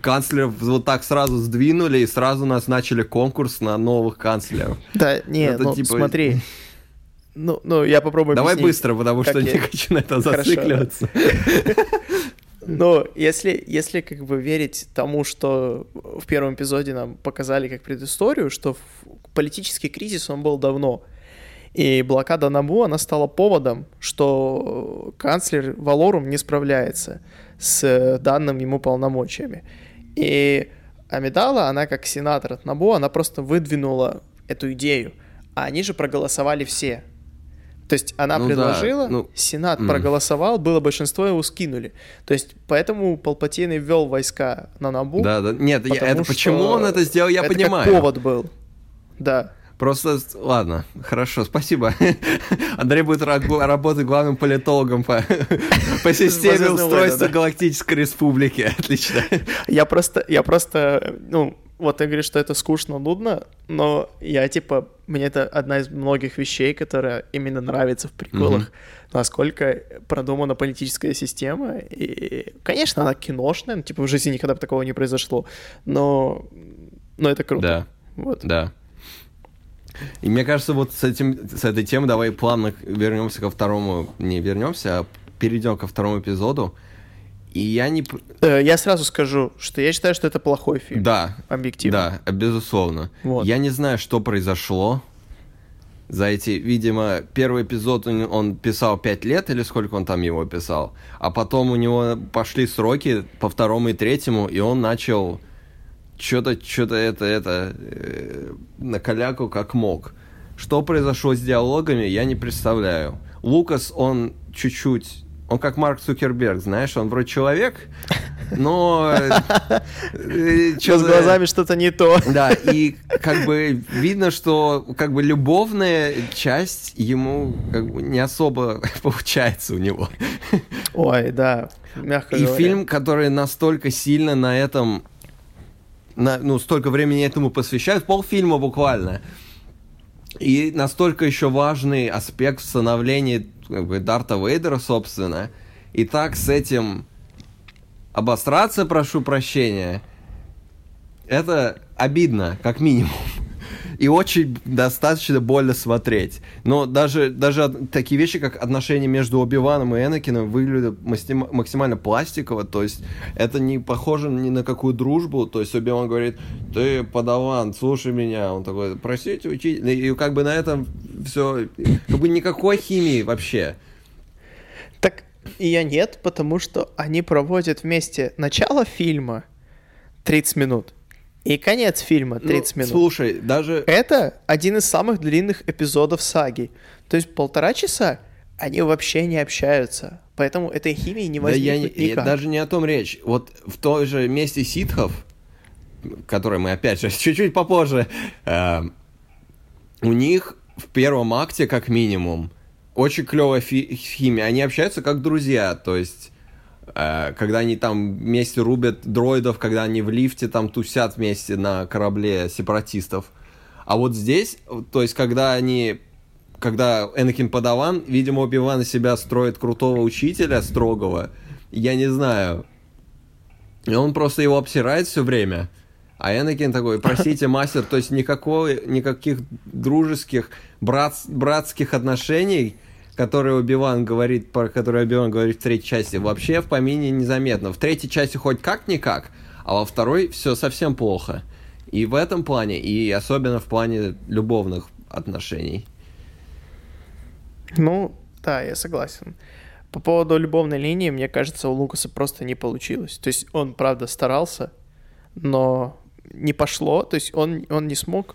канцлеров вот так сразу сдвинули и сразу назначили конкурс на новых канцлеров? Да, нет, Это ну типа- смотри. Ну, ну, я попробую Давай объяснить. быстро, потому что я- не хочу на это зацикливаться. Но если, если как бы верить тому, что в первом эпизоде нам показали как предысторию, что политический кризис, он был давно. И блокада Набу, она стала поводом, что канцлер Валорум не справляется с данным ему полномочиями. И Амидала, она как сенатор от Набу, она просто выдвинула эту идею. А они же проголосовали все. То есть она Ну да, предложила, ну, Сенат м. проголосовал, было большинство, его скинули. То есть поэтому Палпатин и ввел войска на Набу. Да, да. Нет, я- это почему что он это сделал, я это как понимаю. повод был. Да. Просто, ладно, хорошо, спасибо. Андрей будет ра- работать главным политологом по, по системе устройства. Галактической Республики. Отлично. Я просто, я просто, ну, вот ты говоришь, что это скучно, нудно, но я, типа, мне это одна из многих вещей, которая именно нравится в приколах, Мгм. насколько продумана политическая система. И, конечно, она киношная, ну, типа, в жизни никогда бы такого не произошло, но, но это круто. Да, Вот. да. И мне кажется, вот с, этим, с этой темой давай плавно вернемся ко второму, не вернемся, а перейдем ко второму эпизоду. И я не... Э, Я сразу скажу, что я считаю, что это плохой фильм. Да, Объективно. Да, безусловно. Вот. Я не знаю, что произошло за эти, видимо, первый эпизод он, он писал 5 лет или сколько он там его писал, а потом у него пошли сроки по второму и третьему, и он начал что-то, что-то это, это, э, на коляку как мог. Что произошло с диалогами, я не представляю. Лукас, он чуть-чуть, он как Марк Цукерберг, знаешь, он вроде человек, но... э, э, Что с глазами что-то не то. да, и как бы видно, что как бы любовная часть ему как бы не особо получается у него. Ой, да, мягко И говоря. фильм, который настолько сильно на этом, на- ну, столько времени этому посвящают, полфильма буквально. И настолько еще важный аспект в становлении как бы, Дарта Вейдера, собственно. И так с этим обосраться, прошу прощения, это обидно, как минимум. И очень достаточно больно смотреть. Но даже, даже такие вещи, как отношения между Оби-Ваном и Энакином выглядят максим- максимально пластиково. То есть это не похоже ни на какую дружбу. То есть Оби-Ван говорит, ты подаван, слушай меня. Он такой, простите, учитель. И как бы на этом все... Как бы никакой химии вообще. Так я нет, потому что они проводят вместе начало фильма 30 минут и конец фильма 30 Ну, минут. Слушай, даже... Это один из самых длинных эпизодов саги. То есть полтора часа они вообще не общаются. Поэтому этой химии не Да я, возникнет я- никак. даже не о том речь. Вот в той же месте ситхов, который мы опять же чуть-чуть попозже, э, у них в первом акте как минимум очень клевая химия. Они общаются как друзья, то есть когда они там вместе рубят дроидов, когда они в лифте там тусят вместе на корабле сепаратистов. А вот здесь, то есть, когда они когда Энакин Падаван, видимо, Оби-Ван себя строит крутого учителя строгого, я не знаю. И он просто его обсирает все время. А Энакин такой, простите, мастер, то есть никакой, никаких дружеских, брат, братских отношений, которые Оби-Ван говорит, про которые Оби-Ван говорит в третьей части, вообще в помине незаметно. В третьей части хоть как-никак, а во второй все совсем плохо. И в этом плане, и особенно в плане любовных отношений. Ну, да, я согласен. По поводу любовной линии, мне кажется, у Лукаса просто не получилось. То есть он, правда, старался, но не пошло. То есть он, он не смог...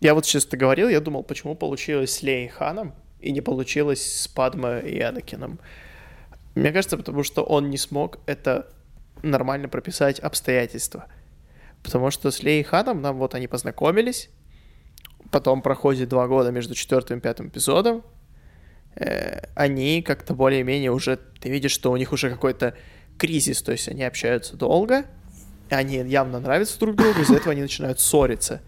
Я вот честно говорил, я думал, почему получилось с Лей Ханом и не получилось с Падма и Анакином. Мне кажется, потому что он не смог это нормально прописать обстоятельства. Потому что с Лей Ханом нам вот они познакомились, потом проходит два года между четвертым и пятым эпизодом, Э, они как-то более-менее уже, ты видишь, что у них уже какой-то кризис, то есть они общаются долго, они явно нравятся друг другу, из-за этого они начинают ссориться.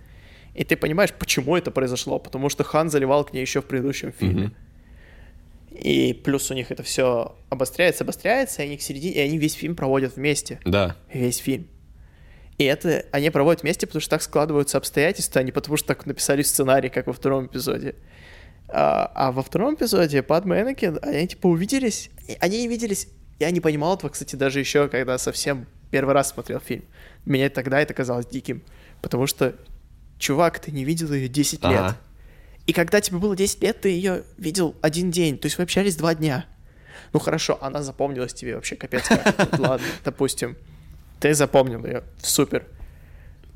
И ты понимаешь, почему это произошло, потому что Хан заливал к ней еще в предыдущем фильме. Mm-hmm. И плюс у них это все обостряется, обостряется, и они к середине, и они весь фильм проводят вместе. Да. Весь фильм. И это они проводят вместе, потому что так складываются обстоятельства, а не потому что так написали в сценарии, как во втором эпизоде. А, а во втором эпизоде Падма и Энакин, они типа увиделись, они не виделись. Я не понимал этого, кстати, даже еще, когда совсем первый раз смотрел фильм. Мне тогда это казалось диким, потому что, чувак, ты не видел ее 10 ага. лет. И когда тебе было 10 лет, ты ее видел один день, то есть вы общались два дня. Ну хорошо, она запомнилась тебе вообще капец как. Ладно, допустим. Ты запомнил ее, супер.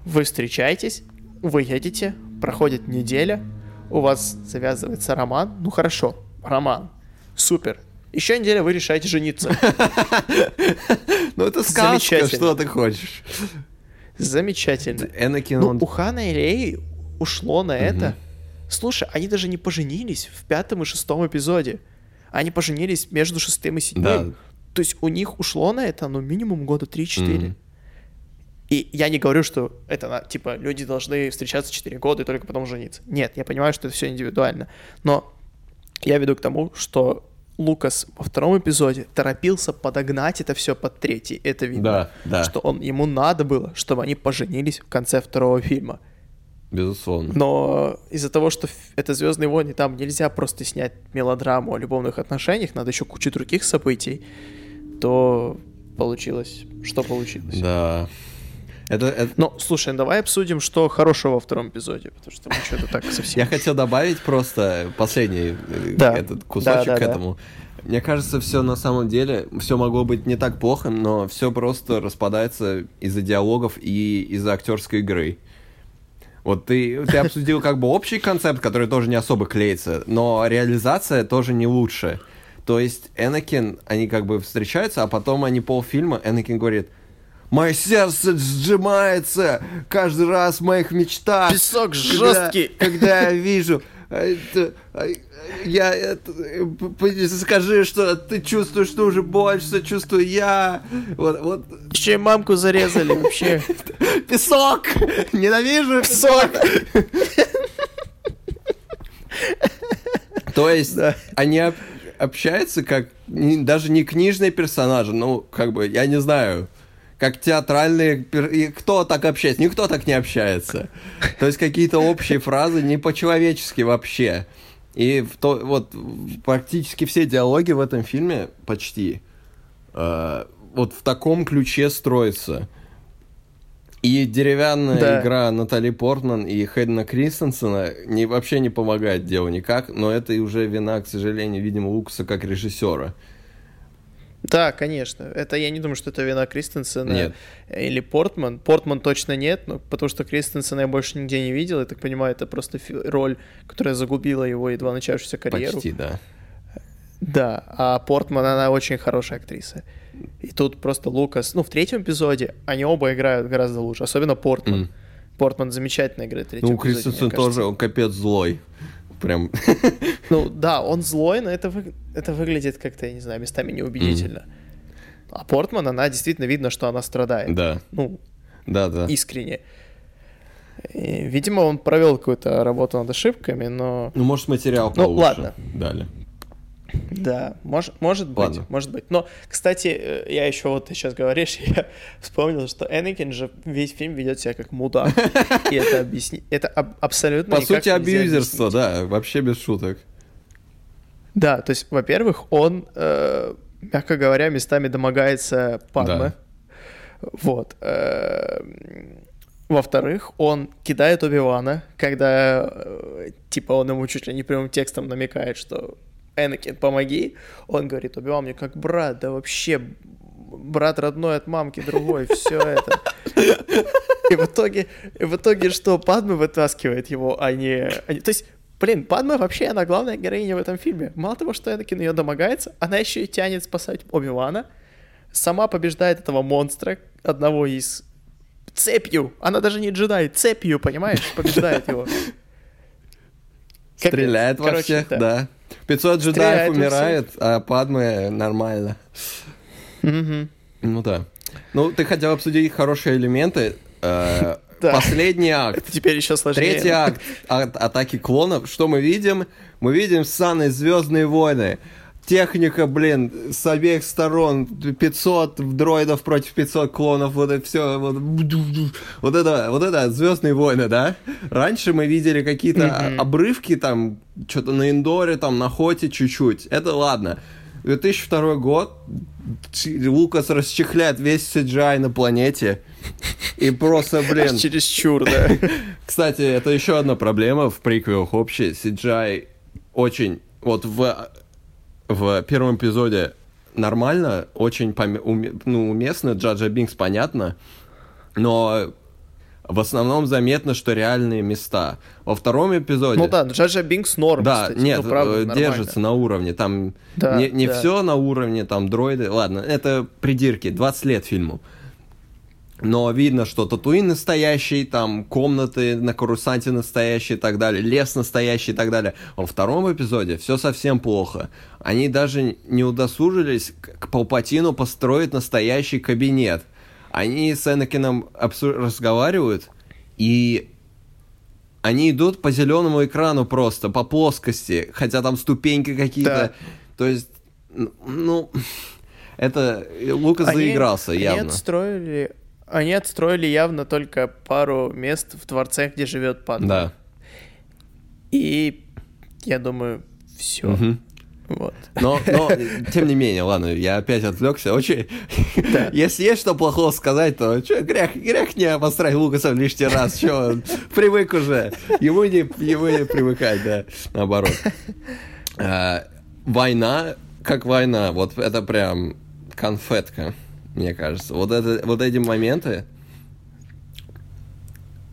Вы встречаетесь, вы едете, проходит неделя, у вас завязывается роман, ну хорошо, роман, супер. Еще неделя вы решаете жениться. Ну это сказка, что ты хочешь. Замечательно. Энакин, ну, у Хана и Рей ушло на это. Слушай, они даже не поженились в пятом и шестом эпизоде. Они поженились между шестым и седьмым. Да. То есть у них ушло на это, ну, минимум года 3-4. И я не говорю, что это, типа, люди должны встречаться 4 года и только потом жениться. Нет, я понимаю, что это все индивидуально. Но я веду к тому, что Лукас во втором эпизоде торопился подогнать это все под третий. Это видно. Да, да. Что он, ему надо было, чтобы они поженились в конце второго фильма. Безусловно. Но из-за того, что это Звездные войны, там нельзя просто снять мелодраму о любовных отношениях, надо еще кучу других событий, то получилось, что получилось. Да. Это, это... Ну, слушай, давай обсудим, что хорошего во втором эпизоде, потому что мы что-то так совсем... Я хотел добавить просто последний э, этот кусочек к этому. Мне кажется, все на самом деле, все могло быть не так плохо, но все просто распадается из-за диалогов и из-за актерской игры. Вот ты, ты обсудил как бы общий концепт, который тоже не особо клеится, но реализация тоже не лучше. То есть Энакин, они как бы встречаются, а потом они полфильма, Энакин говорит, Мое сердце сжимается каждый раз в моих мечтах. Песок жесткий. Когда я вижу это, я это, скажи, что ты чувствуешь ту же боль, что чувствую я. Вот, вот. Еще и мамку зарезали вообще. Песок! Ненавижу песок! То есть да. они общаются как даже не книжные персонажи, ну, как бы, я не знаю как театральные... И кто так общается? Никто так не общается. То есть какие-то общие фразы не по-человечески вообще. И в то, вот практически все диалоги в этом фильме почти э, вот в таком ключе строятся. И деревянная да. игра Натали Портман и Хэддена Кристенсена не, вообще не помогает делу никак, но это и уже вина, к сожалению, видимо, Лукаса как режиссера. Да, конечно. Это я не думаю, что это вина Кристенсена нет. или Портман. Портман точно нет, но потому что Кристенсена я больше нигде не видел. Я так понимаю, это просто роль, которая загубила его едва начавшуюся карьеру. Почти, да. Да, а Портман, она очень хорошая актриса. И тут просто Лукас, ну, в третьем эпизоде они оба играют гораздо лучше, особенно Портман. Mm. Портман замечательно играет в третьем ну, эпизоде. Ну, Кристенсен тоже, он капец злой прям... Ну да, он злой, но это, вы... это выглядит как-то, я не знаю, местами неубедительно. Mm. А Портман, она действительно видно, что она страдает. Да. Ну, да, да. искренне. И, видимо, он провел какую-то работу над ошибками, но... Ну, может, материал Ну, получше ладно. дали. Да, мож, может быть, Ладно. может быть. Но, кстати, э, я еще вот ты сейчас говоришь, я вспомнил, что Энакин же весь фильм ведет себя как мудак. И это объясни... Это аб- абсолютно По сути, абьюзерство, да, вообще без шуток. Да, то есть, во-первых, он, э, мягко говоря, местами домогается Падме. Вот. э, Во-вторых, он кидает Оби-Вана, когда, э, типа, он ему чуть ли не прямым текстом намекает, что Энакин, помоги. Он говорит, Оби-Ван мне как брат, да вообще брат родной от мамки другой, все это. И в итоге, и в итоге что, Падме вытаскивает его, а не... а не- То есть, блин, Падме вообще, она главная героиня в этом фильме. Мало того, что Энакин ее домогается, она еще и тянет спасать Оби-Вана, сама побеждает этого монстра, одного из... Цепью! Она даже не джедай, цепью, понимаешь? Побеждает его. Стреляет во всех, да. Да. 500 джедаев умирает, а Падме нормально. Ну да. Ну, ты хотел обсудить хорошие элементы. Э, Да. Последний акт. Это теперь еще сложнее. Третий акт от атаки клонов. Что мы видим? Мы видим ссаные Звездные войны. Техника, блин, с обеих сторон. 500 дроидов против 500 клонов. Вот это все. Вот, вот это, вот это Звездные войны, да? Раньше мы видели какие-то Мгм. обрывки там, что-то на Индоре, там, на Хоте чуть-чуть. Это ладно. 2002 год. Лукас расчехляет весь CGI на планете. И просто, блин... Аж чересчур, да. Кстати, это еще одна проблема в приквелах общей. CGI очень... Вот в, в первом эпизоде нормально, очень уме- ну, уместно, Джаджа Бинкс понятно, но в основном заметно, что реальные места. Во втором эпизоде... Ну да, Джаджа Бинкс норм, Да, кстати. нет, Ну, правда, э, нормально. держится на уровне. Там Да, не, не да. все на уровне, там дроиды. Ладно, это придирки, 20 лет фильму. Но видно, что Татуин настоящий, там комнаты на Карусанте настоящие и так далее, лес настоящий и так далее. Во втором эпизоде все совсем плохо. Они даже не удосужились к Палпатину построить настоящий кабинет. Они с Энакином разговаривают, и они идут по зеленому экрану просто, по плоскости, хотя там ступеньки какие-то. То есть, ну, это Лукас Они- заигрался они явно. отстроили, они отстроили явно только пару мест в дворце, где живет Падме. Да. И я думаю, все. Мгм. Вот. Но, но, тем не менее, ладно, я опять отвлекся. Очень... Если есть что плохого сказать, то чё, грех, грех не обосрать Лукаса лишний раз. Че, привык уже. Ему не, ему не привыкать, да, наоборот. А, война, как война, вот это прям конфетка, мне кажется. Вот, это, вот эти моменты,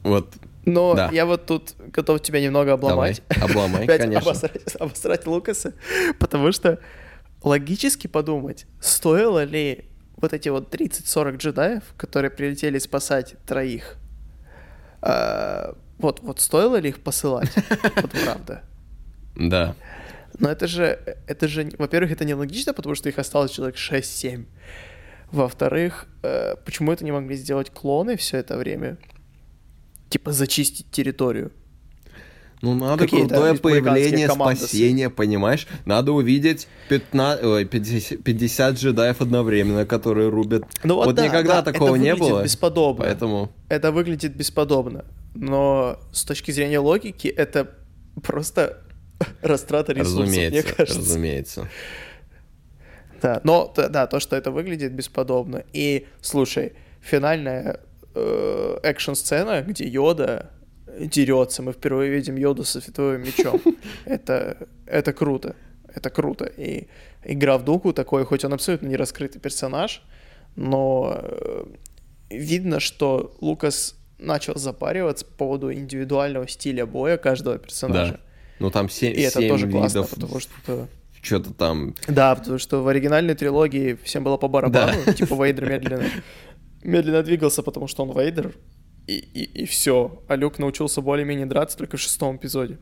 вот, Но Да. я вот тут готов тебя немного обломать. давай, обломай, Опять конечно. обосрать, обосрать Лукаса, потому что логически подумать, стоило ли вот эти вот 30-40 джедаев, которые прилетели спасать троих, а, вот, вот стоило ли их посылать? Вот правда. Да. Но это же, это же, во-первых, это нелогично, потому что их осталось человек 6-7. Во-вторых, э, почему это не могли сделать клоны все это время? Типа зачистить территорию. Ну, надо Какие-то крутое появление, спасение, понимаешь? Надо увидеть 15, ой, 50, 50 джедаев одновременно, которые рубят. Ну вот вот да, никогда да, такого не было. бесподобно. Поэтому, Это выглядит бесподобно. Но с точки зрения логики, это просто растрата ресурсов, мне разумеется, кажется. разумеется. Да, но да, то, что это выглядит бесподобно. И слушай, финальная э, экшн-сцена, где Йода дерется, мы впервые видим Йоду со световым мечом. Это, это круто. Это круто. И игра в Дуку такой, хоть он абсолютно не раскрытый персонаж, но э, видно, что Лукас начал запариваться по поводу индивидуального стиля боя каждого персонажа. Да. Ну, там 7, И это тоже классно, видов, потому что... что-то там... Да, потому что в оригинальной трилогии всем было по барабану, типа Вейдер медленно, медленно двигался, потому что он Вейдер, и, и, все. А Люк научился более-менее драться только в шестом эпизоде.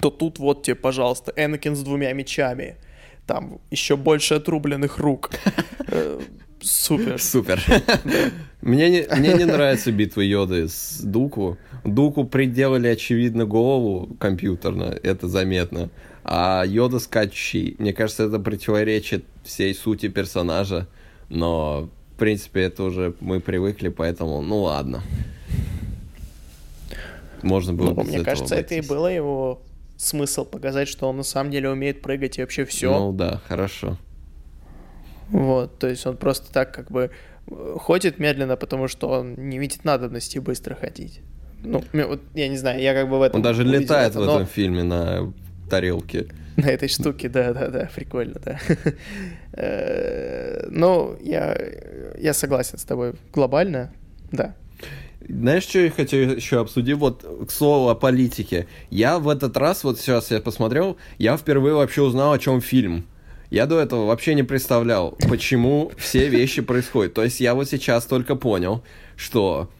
То тут вот тебе, пожалуйста, Энакин с двумя мечами. там еще больше отрубленных рук. Э, Супер. Супер. Мне не, мне не нравится битва Йоды с Дуку. Дуку приделали, очевидно, голову компьютерно, это заметно. А Йода скачущий, мне кажется, это противоречит всей сути персонажа. Но, в принципе, это уже мы привыкли, поэтому, ну ладно. Можно было ну, Мне кажется, обойтись. это и было его смысл показать, что он на самом деле умеет прыгать и вообще все. Ну да, хорошо. Вот, то есть он просто так как бы э, ходит медленно, потому что он не видит надобности быстро ходить. Ну, вот, я не знаю, я как бы в этом... Он даже летает это, в но... этом фильме на тарелке. На этой штуке, да-да-да, прикольно, да. Э, ну, я, я согласен с тобой глобально, да. Знаешь, что я хочу еще обсудить? Вот к слову о политике. Я в этот раз, вот сейчас я посмотрел, я впервые вообще узнал, о чем фильм. Я до этого вообще не представлял, почему все вещи происходят. То есть я вот сейчас только понял, что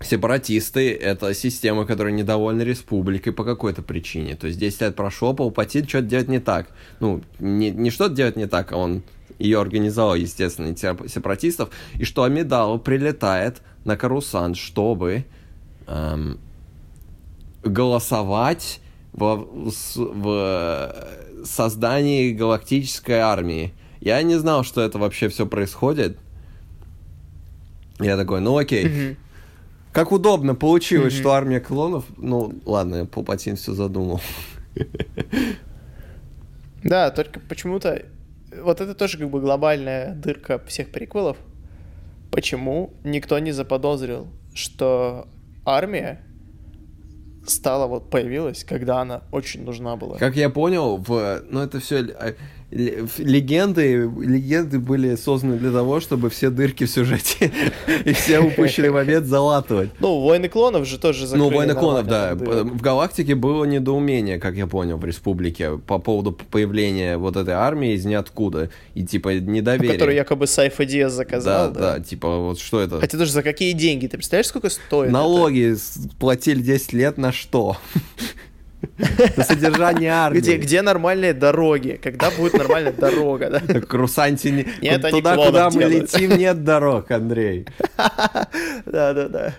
сепаратисты — это система, которая недовольна республикой по какой-то причине. То есть 10 лет прошло, Палпатин что-то делать не так. Ну, не, не что-то делать не так, а он ее организовал, естественно, сепаратистов, и что Амидал прилетает на Карусан, чтобы эм, голосовать в, в создании галактической армии. Я не знал, что это вообще все происходит. Я такой, ну окей. Mm-hmm. Как удобно получилось, mm-hmm. что армия клонов... Ну, ладно, Палпатин все задумал. Да, только почему-то... Вот это тоже как бы глобальная дырка всех приквелов. Почему никто не заподозрил, что армия стала, вот появилась, когда она очень нужна была. Как я понял, в, ну это все а, легенды, легенды были созданы для того, чтобы все дырки в сюжете и все упущенный момент залатывать. Ну, Войны клонов же тоже закрыли. Ну, Войны клонов, да. В галактике было недоумение, как я понял, в республике по поводу появления вот этой армии из ниоткуда. И типа недоверие. Которую якобы Сайфа Диас заказал. Да, да, типа вот что это? Хотя даже за какие деньги? Ты представляешь, сколько стоит? Налоги платили 10 лет на что? На содержание армии. Где, где нормальные дороги? Когда будет нормальная дорога, да? Так Русанти не... Нет, Туда, куда мы летим, нет дорог, Андрей. Да-да-да.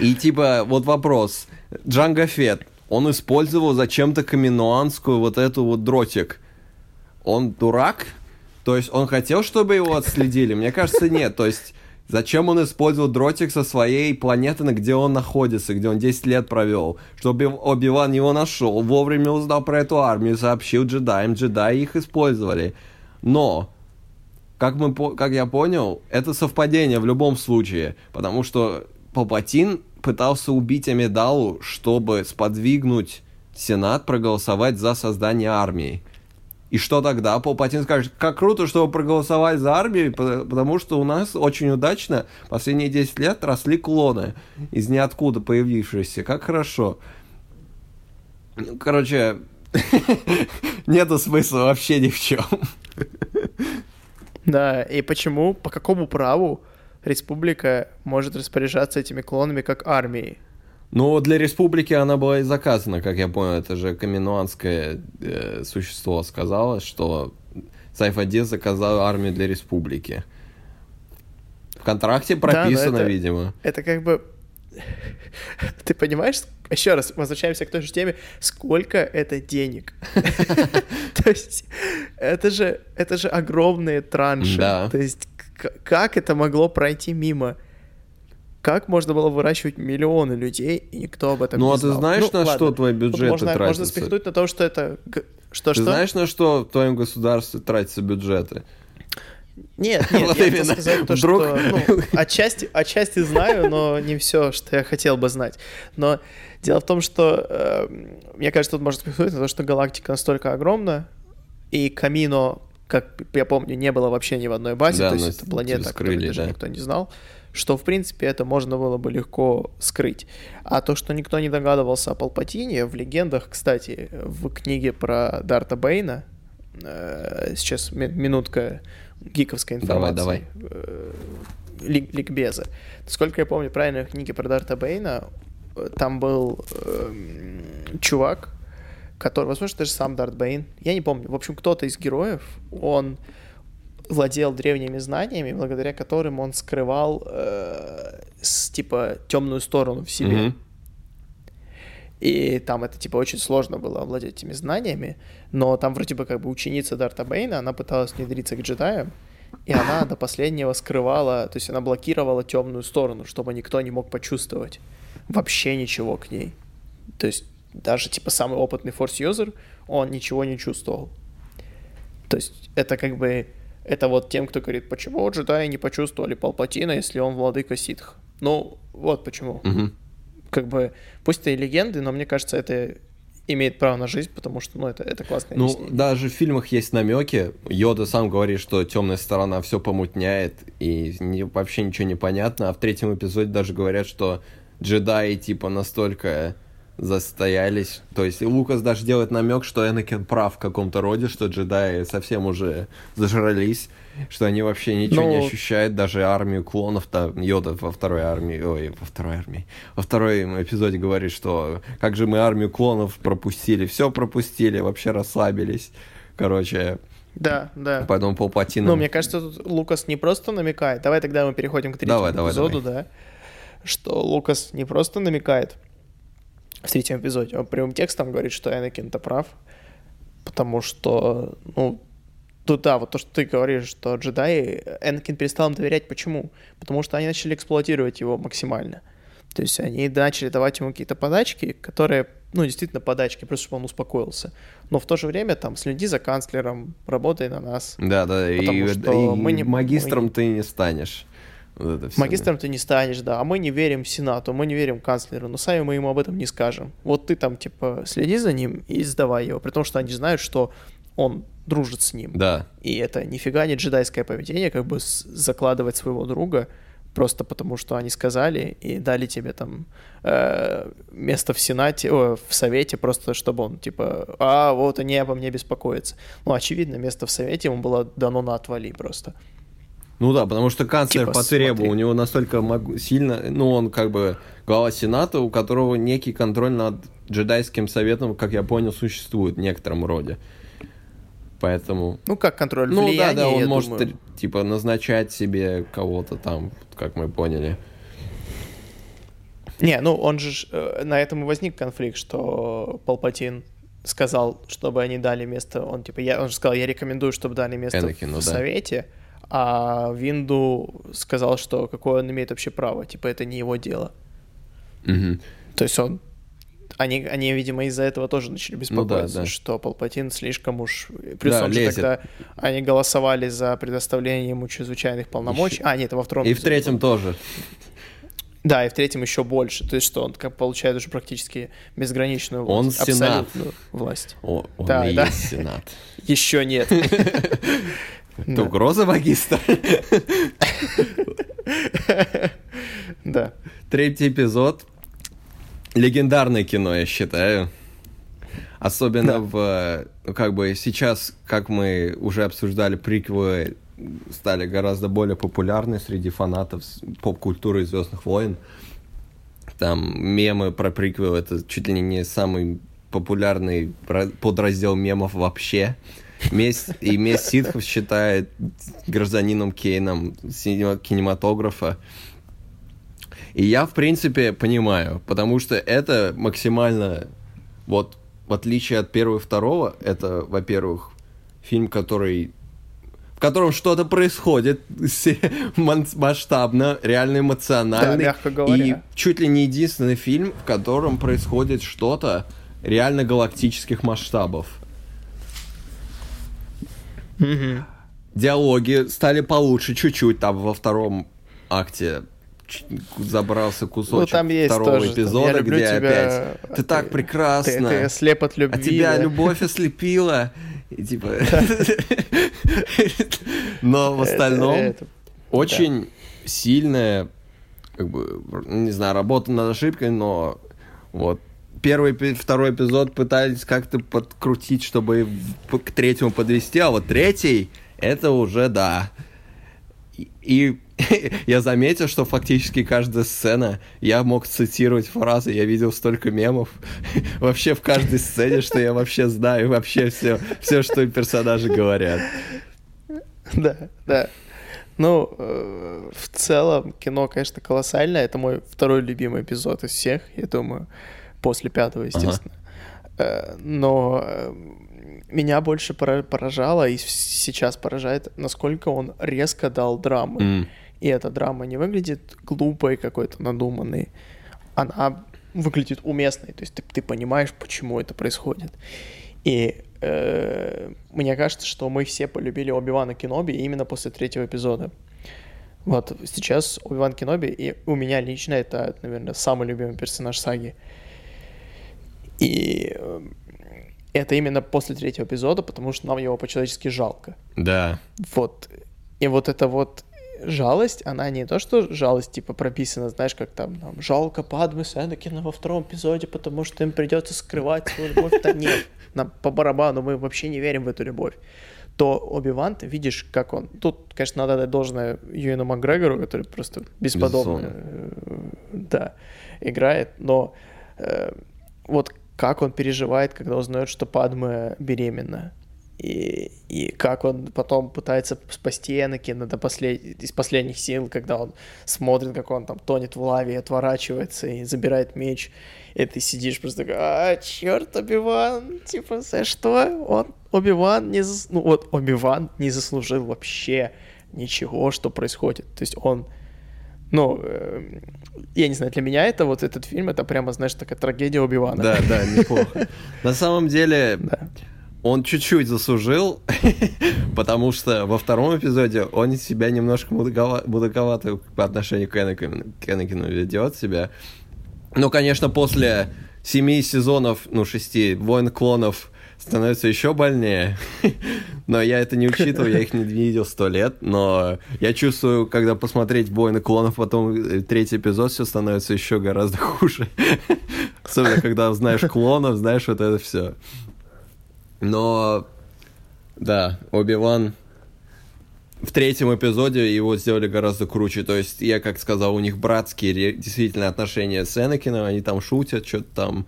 И типа, вот вопрос. Джанго Фет, он использовал зачем-то каменуанскую вот эту вот дротик. Он дурак? То есть он хотел, чтобы его отследили? Мне кажется, нет. То есть Зачем он использовал дротик со своей планеты, на где он находится, где он 10 лет провел? Чтобы Оби-Ван его нашел, вовремя узнал про эту армию, сообщил джедаям, джедаи их использовали. Но, как, мы, как я понял, это совпадение в любом случае, потому что Палпатин пытался убить Амидалу, чтобы сподвигнуть Сенат проголосовать за создание армии. И что тогда? Палпатин скажет, как круто, что вы проголосовали за армию, потому что у нас очень удачно последние 10 лет росли клоны из ниоткуда появившиеся. Как хорошо. Короче, нету смысла вообще ни в чем. Да, и почему, по какому праву республика может распоряжаться этими клонами как армией? Ну, для республики она была и заказана, как я понял, это же каменуанское э, существо сказала, что Сайфадис заказал армию для республики. В контракте прописано, да, это, видимо. Это как бы... Ты понимаешь, еще раз, возвращаемся к той же теме, сколько это денег? То есть, это же, это же огромные транши. То есть, как это могло пройти мимо? Как можно было выращивать миллионы людей, и никто об этом ну, не а знал? Ну, а ты знаешь, ну, на ладно. что твои бюджеты можно, тратятся? Можно спихнуть на то, что это... Что, ты что? знаешь, на что в твоем государстве тратятся бюджеты? Нет, нет, вот я именно. сказать то, Вдруг... что... Ну, отчасти, отчасти знаю, но не все, что я хотел бы знать. Но дело в том, что, э, мне кажется, тут можно спихнуть на то, что галактика настолько огромна, и Камино, как я помню, не было вообще ни в одной базе, да, то есть это планета, скрыли, даже да. никто не знал что, в принципе, это можно было бы легко скрыть. А то, что никто не догадывался о Палпатине, в легендах, кстати, в книге про Дарта Бейна, э, сейчас минутка гиковской информации. Давай, давай. Э, ликбеза. Сколько я помню, правильно, в книге про Дарта Бейна, э, там был э, чувак, который, возможно, даже сам Дарт Бейн, я не помню. В общем, кто-то из героев, он владел древними знаниями, благодаря которым он скрывал э, с, типа темную сторону в себе. Mm-hmm. И там это, типа, очень сложно было овладеть этими знаниями, но там вроде бы как бы ученица Дарта Бейна, она пыталась внедриться к джедаям, и она до последнего скрывала, то есть она блокировала темную сторону, чтобы никто не мог почувствовать вообще ничего к ней. То есть даже, типа, самый опытный форс-юзер, он ничего не чувствовал. То есть это как бы это вот тем, кто говорит, почему джедаи не почувствовали Палпатина, если он владыка ситх. Ну, вот почему. Угу. Как бы, пусть это и легенды, но мне кажется, это имеет право на жизнь, потому что, ну, это, это классно. Ну, даже в фильмах есть намеки. Йода сам говорит, что темная сторона все помутняет, и не, вообще ничего не понятно. А в третьем эпизоде даже говорят, что джедаи, типа, настолько застоялись. То есть Лукас даже делает намек, что Энакин прав в каком-то роде, что джедаи совсем уже зажрались, что они вообще ничего Но... не ну, ощущают, даже армию клонов, там Йода во второй армии, ой, во второй армии, во второй эпизоде говорит, что как же мы армию клонов пропустили, все пропустили, вообще расслабились. Короче, да, да. Поэтому Палпатина... Ну, мне кажется, тут Лукас не просто намекает. Давай тогда мы переходим к третьему давай, эпизоду, давай, давай. да. Что Лукас не просто намекает, в третьем эпизоде. Он прямым текстом говорит, что Энакин-то прав, потому что, ну, тут да, вот то, что ты говоришь, что джедаи, Энакин перестал им доверять. Почему? Потому что они начали эксплуатировать его максимально. То есть они начали давать ему какие-то подачки, которые, ну, действительно подачки, просто чтобы он успокоился. Но в то же время там следи за канцлером, работай на нас. Да, да, и, и мы не, магистром мы... ты не станешь. Вот это все. Магистром ты не станешь, да. А мы не верим Сенату, мы не верим канцлеру, но сами мы ему об этом не скажем. Вот ты там, типа, следи за ним и сдавай его, при том, что они знают, что он дружит с ним. Да. И это нифига не джедайское поведение, как бы закладывать своего друга просто потому, что они сказали и дали тебе там э, место в Сенате, о, в Совете, просто чтобы он, типа, а, вот они обо мне беспокоятся. Ну, очевидно, место в Совете ему было дано на отвали просто. Ну да, потому что канцлер типа, по требу, у него настолько сильно, ну он как бы глава Сената, у которого некий контроль над джедайским советом, как я понял, существует в некотором роде. Поэтому... Ну как контроль Ну да, да, он может думаю. типа назначать себе кого-то там, как мы поняли. Не, ну он же э, на этом и возник конфликт, что Палпатин сказал, чтобы они дали место, он типа, я, он же сказал, я рекомендую, чтобы дали место Энакину, в да. совете, а Винду сказал, что какое он имеет вообще право, типа это не его дело. Угу. То есть он они, они, видимо, из-за этого тоже начали беспокоиться, ну, да, да. что Палпатин слишком уж... Плюс да, он же тогда... Они голосовали за предоставление ему чрезвычайных полномочий. Еще... А, нет, это во втором. И в третьем тоже. Да, и в третьем еще больше. То есть, что он как получает уже практически безграничную власть. Он сенат. власть. О, он да, и да. есть сенат. Еще нет. Это угроза магистра. Да. Третий эпизод. Легендарное кино, я считаю. Особенно в... Ну, как бы сейчас, как мы уже обсуждали, приквелы стали гораздо более популярны среди фанатов поп-культуры Звездных войн. Там мемы про приквел это чуть ли не самый популярный подраздел мемов вообще. Месть, и месть ситхов считает гражданином Кейном кинематографа. И я, в принципе, понимаю, потому что это максимально, вот, в отличие от первого и второго, это, во-первых, фильм, который в котором что-то происходит масштабно, реально эмоциональный. Да, и чуть ли не единственный фильм, в котором происходит что-то реально галактических масштабов. Угу. Диалоги стали получше чуть-чуть там во втором акте забрался кусочек ну, там есть второго тоже, эпизода, где тебя, опять ты, так прекрасна, ты, ты слеп от любви, а тебя да? любовь ослепила, и типа, но в остальном очень сильная, как бы, не знаю, работа над ошибкой, но вот первый, второй эпизод пытались как-то подкрутить, чтобы к третьему подвести, а вот третий, это уже да. И, и я заметил, что фактически каждая сцена, я мог цитировать фразы, я видел столько мемов вообще в каждой сцене, что я вообще знаю вообще все, все что персонажи говорят. Да, да. Ну, э, в целом, кино, конечно, колоссальное. Это мой второй любимый эпизод из всех, я думаю, после пятого, естественно. Ага. Э, но э, меня больше поражало и сейчас поражает, насколько он резко дал драмы. Mm. И эта драма не выглядит глупой какой-то, надуманной. Она выглядит уместной. То есть ты, ты понимаешь, почему это происходит. И э, мне кажется, что мы все полюбили Оби-Вана Кеноби именно после третьего эпизода. Вот сейчас Оби-Ван Кеноби, и у меня лично это, наверное, самый любимый персонаж саги. И э, это именно после третьего эпизода, потому что нам его по-человечески жалко. Да. Вот. И вот это вот жалость, она не то, что жалость, типа, прописана, знаешь, как там, там жалко Падмы с Энакина во втором эпизоде, потому что им придется скрывать свою любовь. Да нет, нам по барабану, мы вообще не верим в эту любовь. То Оби-Ван, ты видишь, как он... Тут, конечно, надо дать должное Юэну Макгрегору, который просто бесподобно э, да, играет, но э, вот как он переживает, когда узнает, что Падма беременна и, и как он потом пытается спасти Энакина до послед... из последних сил, когда он смотрит, как он там тонет в лаве, отворачивается и забирает меч, и ты сидишь просто такой, а, черт, Оби-Ван, типа, за что? Он, Оби-Ван не, зас... ну, вот, Оби-Ван не заслужил вообще ничего, что происходит. То есть он, ну, э, я не знаю, для меня это вот этот фильм, это прямо, знаешь, такая трагедия Оби-Вана. Да, да, неплохо. На самом деле, он чуть-чуть заслужил, потому что во втором эпизоде он себя немножко мудаковато по отношению к Энакину, к Энакину ведет себя. Ну, конечно, после семи сезонов, ну, шести «Войн клонов» становится еще больнее. но я это не учитывал, я их не видел сто лет. Но я чувствую, когда посмотреть «Войны клонов», потом э, третий эпизод, все становится еще гораздо хуже. Особенно, когда знаешь клонов, знаешь вот это все. Но, да, Оби-Ван в третьем эпизоде его сделали гораздо круче. То есть, я как сказал, у них братские действительно отношения с Энакином, они там шутят, что-то там.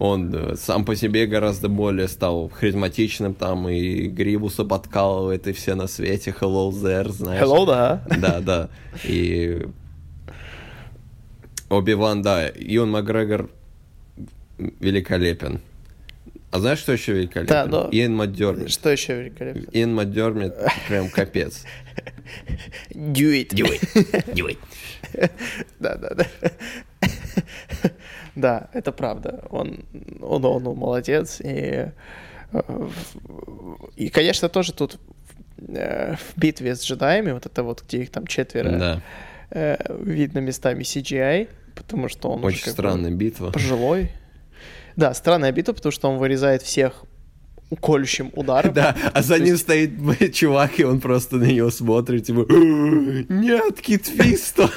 Он э, сам по себе гораздо более стал харизматичным, там и Грибуса подкалывает, и все на свете, hello there, знаешь. Hello, да. Да, да. И Оби-Ван, да, Ион Макгрегор великолепен. А знаешь, что еще великолепно? Да, но... Иэн Маддермит. Что еще великолепно? Иэн Маддермит прям капец. Do it. Do it. Do it. Да, да, да. Да, это правда. Он, он, он, он молодец. И, и, конечно, тоже тут э, в битве с джедаями, вот это вот, где их там четверо, да. Э, видно местами CGI, потому что он Очень странная битва. Пожилой. Да, странная битва, потому что он вырезает всех колющим ударом. Да, а за ним стоит чувак, и он просто на него смотрит, типа, нет, Китфисто.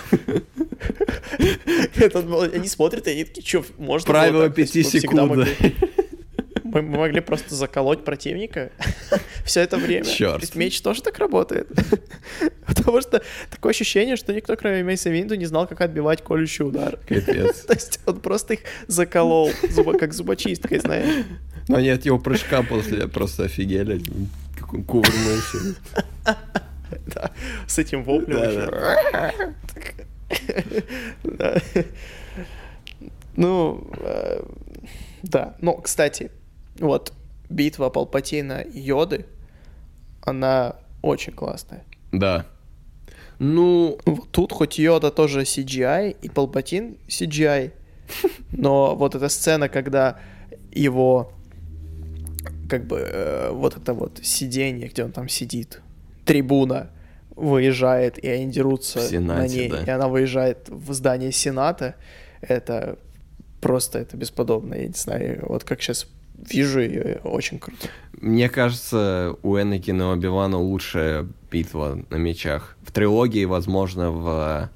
Они смотрят, и они такие, что, можно Правило пяти секунд. Мы, могли просто заколоть противника все это время. Черт. То есть меч тоже так работает. Потому что такое ощущение, что никто, кроме Мейса Винду, не знал, как отбивать колющий удар. Капец. То есть он просто их заколол, как зубочисткой, знаешь. Но нет, его прыжка после просто офигели. Как он кувырнулся. Да, с этим воплем да. Ну, э, да. Но, кстати, вот битва Палпатина и Йоды, она очень классная. Да. Ну... Вот тут хоть Йода тоже CGI, и Палпатин CGI, но вот эта сцена, когда его как бы э, вот это вот сиденье, где он там сидит, трибуна выезжает, и они дерутся Сенате, на ней, да. и она выезжает в здание Сената, это просто это бесподобно, я не знаю, вот как сейчас вижу ее, очень круто. Мне кажется, у Энакина и Оби-Вана лучшая битва на мечах. В трилогии, возможно, в,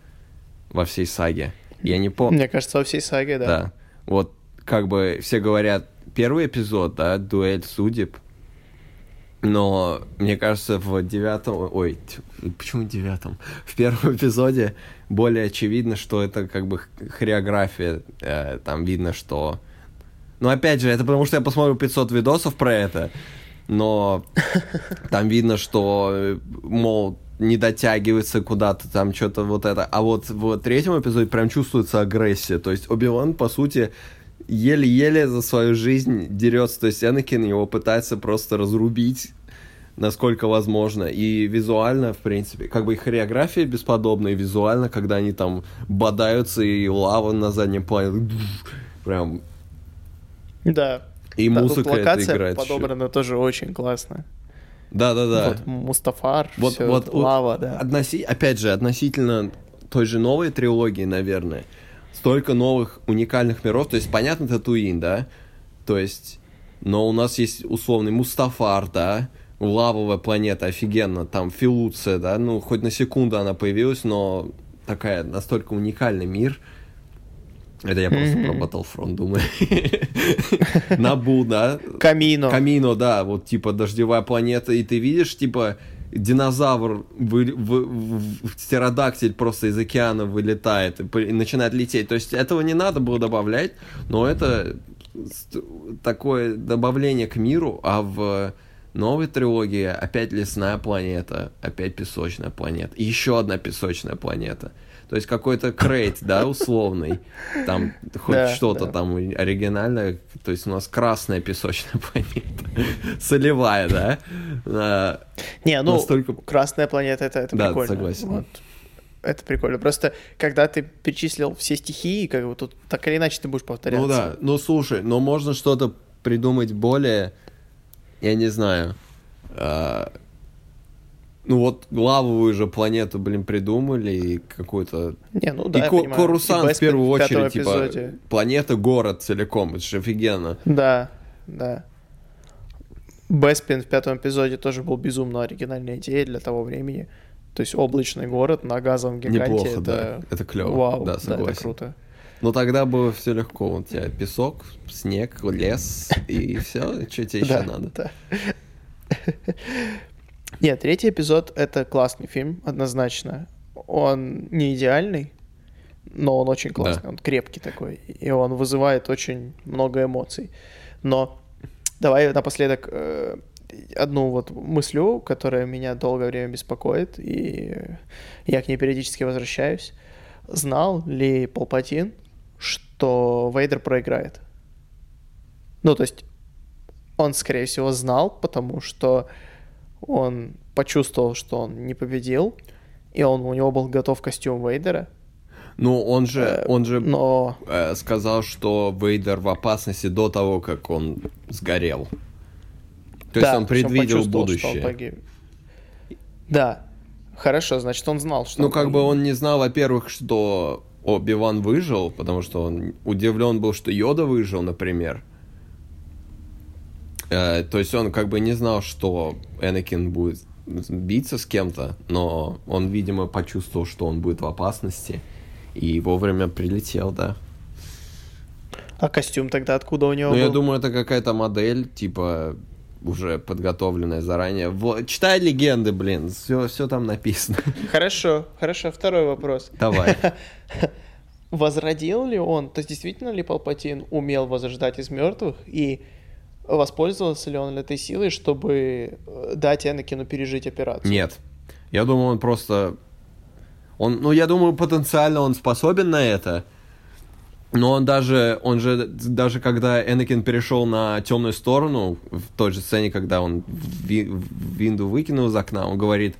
во всей саге. Я не помню. Мне кажется, во всей саге, да. Да. Вот как бы все говорят, первый эпизод, да, дуэль судеб, Но мне кажется, в девятом, ой, почему девятом? В первом эпизоде более очевидно, что это как бы хореография. Э, там видно, что... Ну, опять же, это потому что я посмотрел 500 видосов про это, но там видно, что, мол, не дотягивается куда-то, там что-то вот это. А вот в третьем эпизоде прям чувствуется агрессия. То есть Оби-Ван, по сути, еле-еле за свою жизнь дерется. То есть Энакин его пытается просто разрубить насколько возможно. И визуально, в принципе, как бы и хореография бесподобная, и визуально, когда они там бодаются, и лава на заднем плане, прям... Да. И Да, музыка локация это играет. подобрана тоже очень классно. Да-да-да. Вот Мустафар, Вот, всё, вот, вот лава, да. относи- опять же, относительно той же новой трилогии, наверное, столько новых уникальных миров. То есть, понятно, Татуин, да? То есть, но у нас есть условный Мустафар, да? Лавовая планета, офигенно. Там Филуция, да? Ну, хоть на секунду она появилась, но такая настолько уникальный мир. Это я просто про Battlefront думаю. Набу, да? Камино. Камино, да, вот типа дождевая планета, и ты видишь, типа, динозавр, вы, вы- в- в- птеродактиль просто из океана вылетает и, и начинает лететь. То есть этого не надо было добавлять, но это такое добавление к миру, а в новой трилогии опять лесная планета, опять песочная планета, еще одна песочная планета. То есть какой-то крейт, да, условный. Там хоть Да, что-то да. там оригинальное. То есть у нас красная песочная планета. Солевая, да? А, Не, ну, настолько- Красная планета, это, это Да, прикольно. согласен. Вот. Это прикольно. Просто, когда ты перечислил все стихии, как бы тут так или иначе ты будешь повторяться. Ну да, ну слушай, но можно что-то придумать более, я не знаю, а, ну вот лавовую же планету, блин, придумали и какую-то... Не, ну да, и Ко- понимаю. Корусан И в первую очередь, типа, эпизоде. планета, город целиком, это же офигенно. Да, да. Беспин в пятом эпизоде тоже был безумно оригинальная идея для того времени. То есть облачный город на газовом гиганте. Неплохо, это... да, это клево, Вау, да, да, согласен. это круто. Но тогда было все легко, у тебя песок, снег, лес и все, что тебе еще Да, надо? Нет, третий эпизод — это классный фильм, однозначно. Он не идеальный, но он очень классный, Да. он крепкий такой, и он вызывает очень много эмоций. Но давай напоследок э, одну вот мыслю, которая меня долгое время беспокоит, и я к ней периодически возвращаюсь. Знал ли Палпатин, что Вейдер проиграет? Ну, то есть он, скорее всего, знал, потому что он почувствовал, что он не победил, и он, у него был готов костюм Вейдера, Ну, он же, Э, он же но... э, сказал, что Вейдер в опасности до того, как он сгорел. То есть Да, он есть предвидел почувствовал, что он будущее. погиб. Да, хорошо, значит, он знал, что Ну, он как бы он не знал, во-первых, что Оби-Ван выжил, потому что он удивлен был, что Йода выжил, например. Э, то есть он как бы не знал, что Энакин будет биться с кем-то, но он, видимо, почувствовал, что он будет в опасности, и вовремя прилетел, да. А костюм тогда откуда у него Ну, я был? думаю, это какая-то модель, типа, уже подготовленная заранее. Во- Читай легенды, блин, все, все там написано. Хорошо, хорошо, второй вопрос. Давай. Возродил ли он, то есть действительно ли Палпатин умел возрождать из мертвых, и воспользовался ли он этой силой, чтобы э, дать Энакину пережить операцию? Нет. Я думаю, он просто... Он, ну, я думаю, потенциально он способен на это. Но он даже, он же, даже когда Энакин перешел на темную сторону, в той же сцене, когда он Ви- Винду выкинул из окна, он говорит,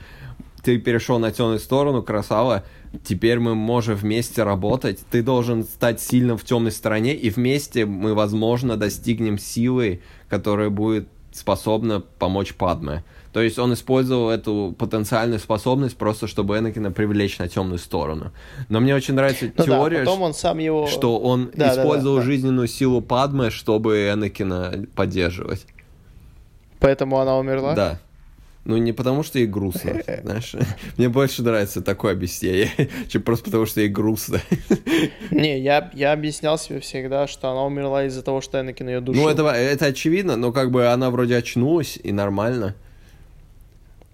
ты перешел на темную сторону, красава, теперь мы можем вместе работать, ты должен стать сильным в темной стороне, и вместе мы, возможно, достигнем силы, которая будет способна помочь Падме. То есть он использовал эту потенциальную способность просто, чтобы Энакина привлечь на темную сторону. Но мне очень нравится Ну да, теория, потом он сам его... что он Да, да, да, использовал да. жизненную силу Падме, чтобы Энакина поддерживать. Поэтому она умерла? Да. Ну, не потому, что ей грустно, знаешь. Мне больше нравится такое объяснение, чем просто потому, что ей грустно. Не, я, я объяснял себе всегда, что она умерла из-за того, что Энакин ее душил. Ну, это, это очевидно, но как бы она вроде очнулась, и нормально.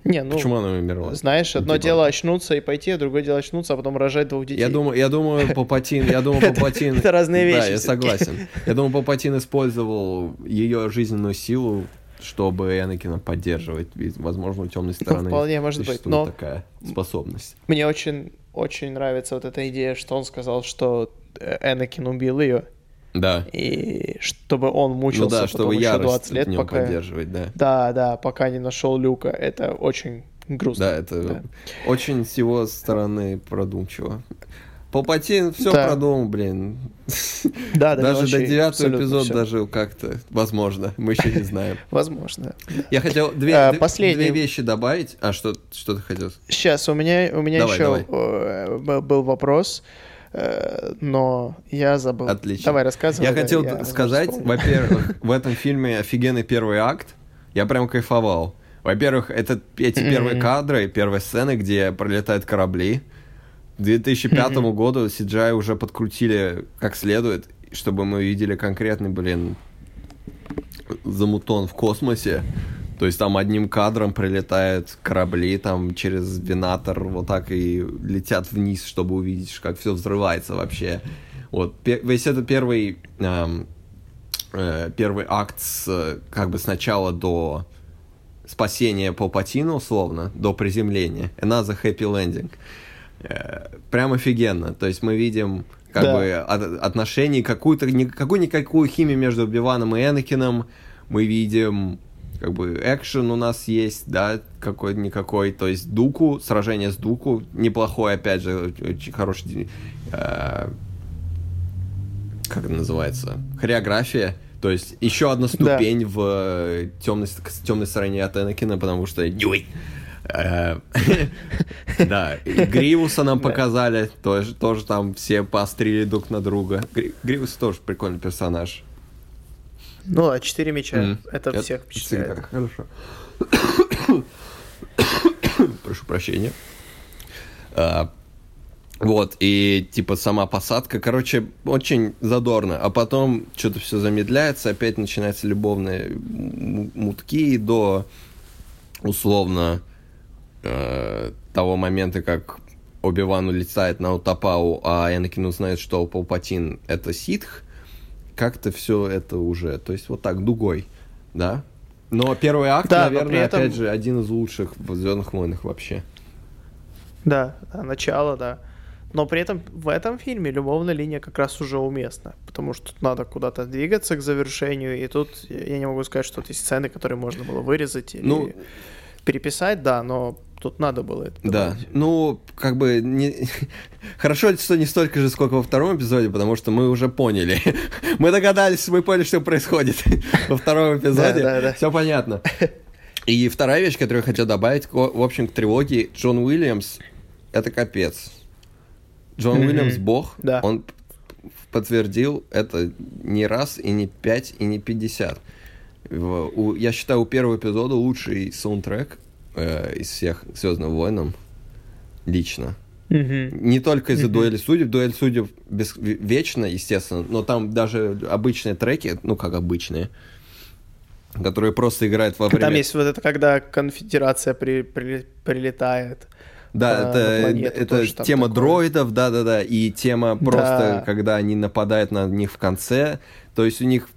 Не, ну, Почему она умерла? знаешь, Ну, одно типа- дело очнуться и пойти, а другое дело очнуться, а потом рожать двух детей. Я думаю, я думаю, Палпатин, я думаю, Палпатин... это разные Да, вещи я всё-таки. согласен. Я думаю, Палпатин использовал ее жизненную силу, чтобы Энакина поддерживать. Ведь, возможно, у темной стороны Ну, вполне может быть, но- такая способность. Мне очень, очень нравится вот эта идея, что он сказал, что э, Энакин убил ее, Да. и чтобы он Ну мучился да, потом чтобы еще ярость 20 лет, пока... поддерживать, да. Да, да, пока не нашел Люка. Это очень грустно. Да, это Да. очень с его стороны продумчиво. Палпатин все Да. продумал, блин. Да, да, даже до девятого эпизода даже как-то, возможно, мы еще не знаем. Возможно. Я хотел две, А, две- две вещи добавить. А что, что ты хотел? Сейчас, у меня, у меня Давай, еще давай. э, был вопрос, э, но я забыл. Отлично. Давай, рассказывай. Я да, хотел возможно, сказать, во-первых, в этом фильме офигенный первый акт. Я прям кайфовал. Во-первых, это эти первые кадры, первые сцены, где пролетают корабли. К 2005 Мгм. году CGI уже подкрутили как следует, чтобы мы видели конкретный, блин, замутон в космосе. То есть там одним кадром прилетают корабли там через винатор вот так и летят вниз, чтобы увидеть, как все взрывается вообще. Вот весь этот первый эм, э, первый акт с, э, как бы сначала до спасения Палпатина условно до приземления. Another happy landing. Э, Прям офигенно. То есть мы видим как Да. бы от- отношения, какую-то, ни- какую-никакую химию между Биваном и Энакином. Мы видим как бы экшен у нас есть, да, какой-никакой. То есть Дуку, сражение с Дуку, неплохой, опять же, очень хороший э, как это называется, хореография. То есть еще одна ступень в темной, темной стороне от Энакина, потому что Нюй. Э, Да, и Гривуса нам показали, тоже, тоже там все поострили друг на друга. Гри- Гривус тоже прикольный персонаж. Ну, а четыре мяча, М. это всех впечатляет. Хорошо. Прошу прощения. А, Вот, и типа сама посадка, короче, очень задорно. А потом что-то все замедляется, опять начинаются любовные мутки до условно э, того момента, как Оби-Ван улетает на Утапау, а Энакин узнает, что Палпатин — это ситх, как-то все это уже, то есть вот так, дугой, да? Но первый акт, Да, но наверное, этом- опять же, один из лучших в «Звездных войнах» вообще. Да, да, начало, да. Но при этом в этом фильме любовная линия как раз уже уместна, потому что тут надо куда-то двигаться к завершению, и тут я не могу сказать, что тут есть сцены, которые можно было вырезать или Ну, переписать, да, но тут надо было это Да, добавить. ну, как бы, не... хорошо, что не столько же, сколько во втором эпизоде, потому что мы уже поняли. мы догадались, мы поняли, что происходит во втором эпизоде. Да, да, да. Все понятно. И вторая вещь, которую я хотел добавить, в общем, к трилогии, Джон Уильямс — это капец. Джон. Уильямс — бог, Да. он подтвердил это не раз, и не пять, и не пятьдесят. Я считаю, у первого эпизода лучший саундтрек э, из всех Звездным войнам лично. Мгм. Не только из-за Мгм. дуэли судеб, дуэль судеб без... ве- вечно, естественно, но там даже обычные треки, ну как обычные, которые просто играют во время... Там есть вот это, когда конфедерация при- при- прилетает. Да, на это, это там тема такое. дроидов, да-да-да, и тема просто, Да. когда они нападают на них в конце, то есть у них...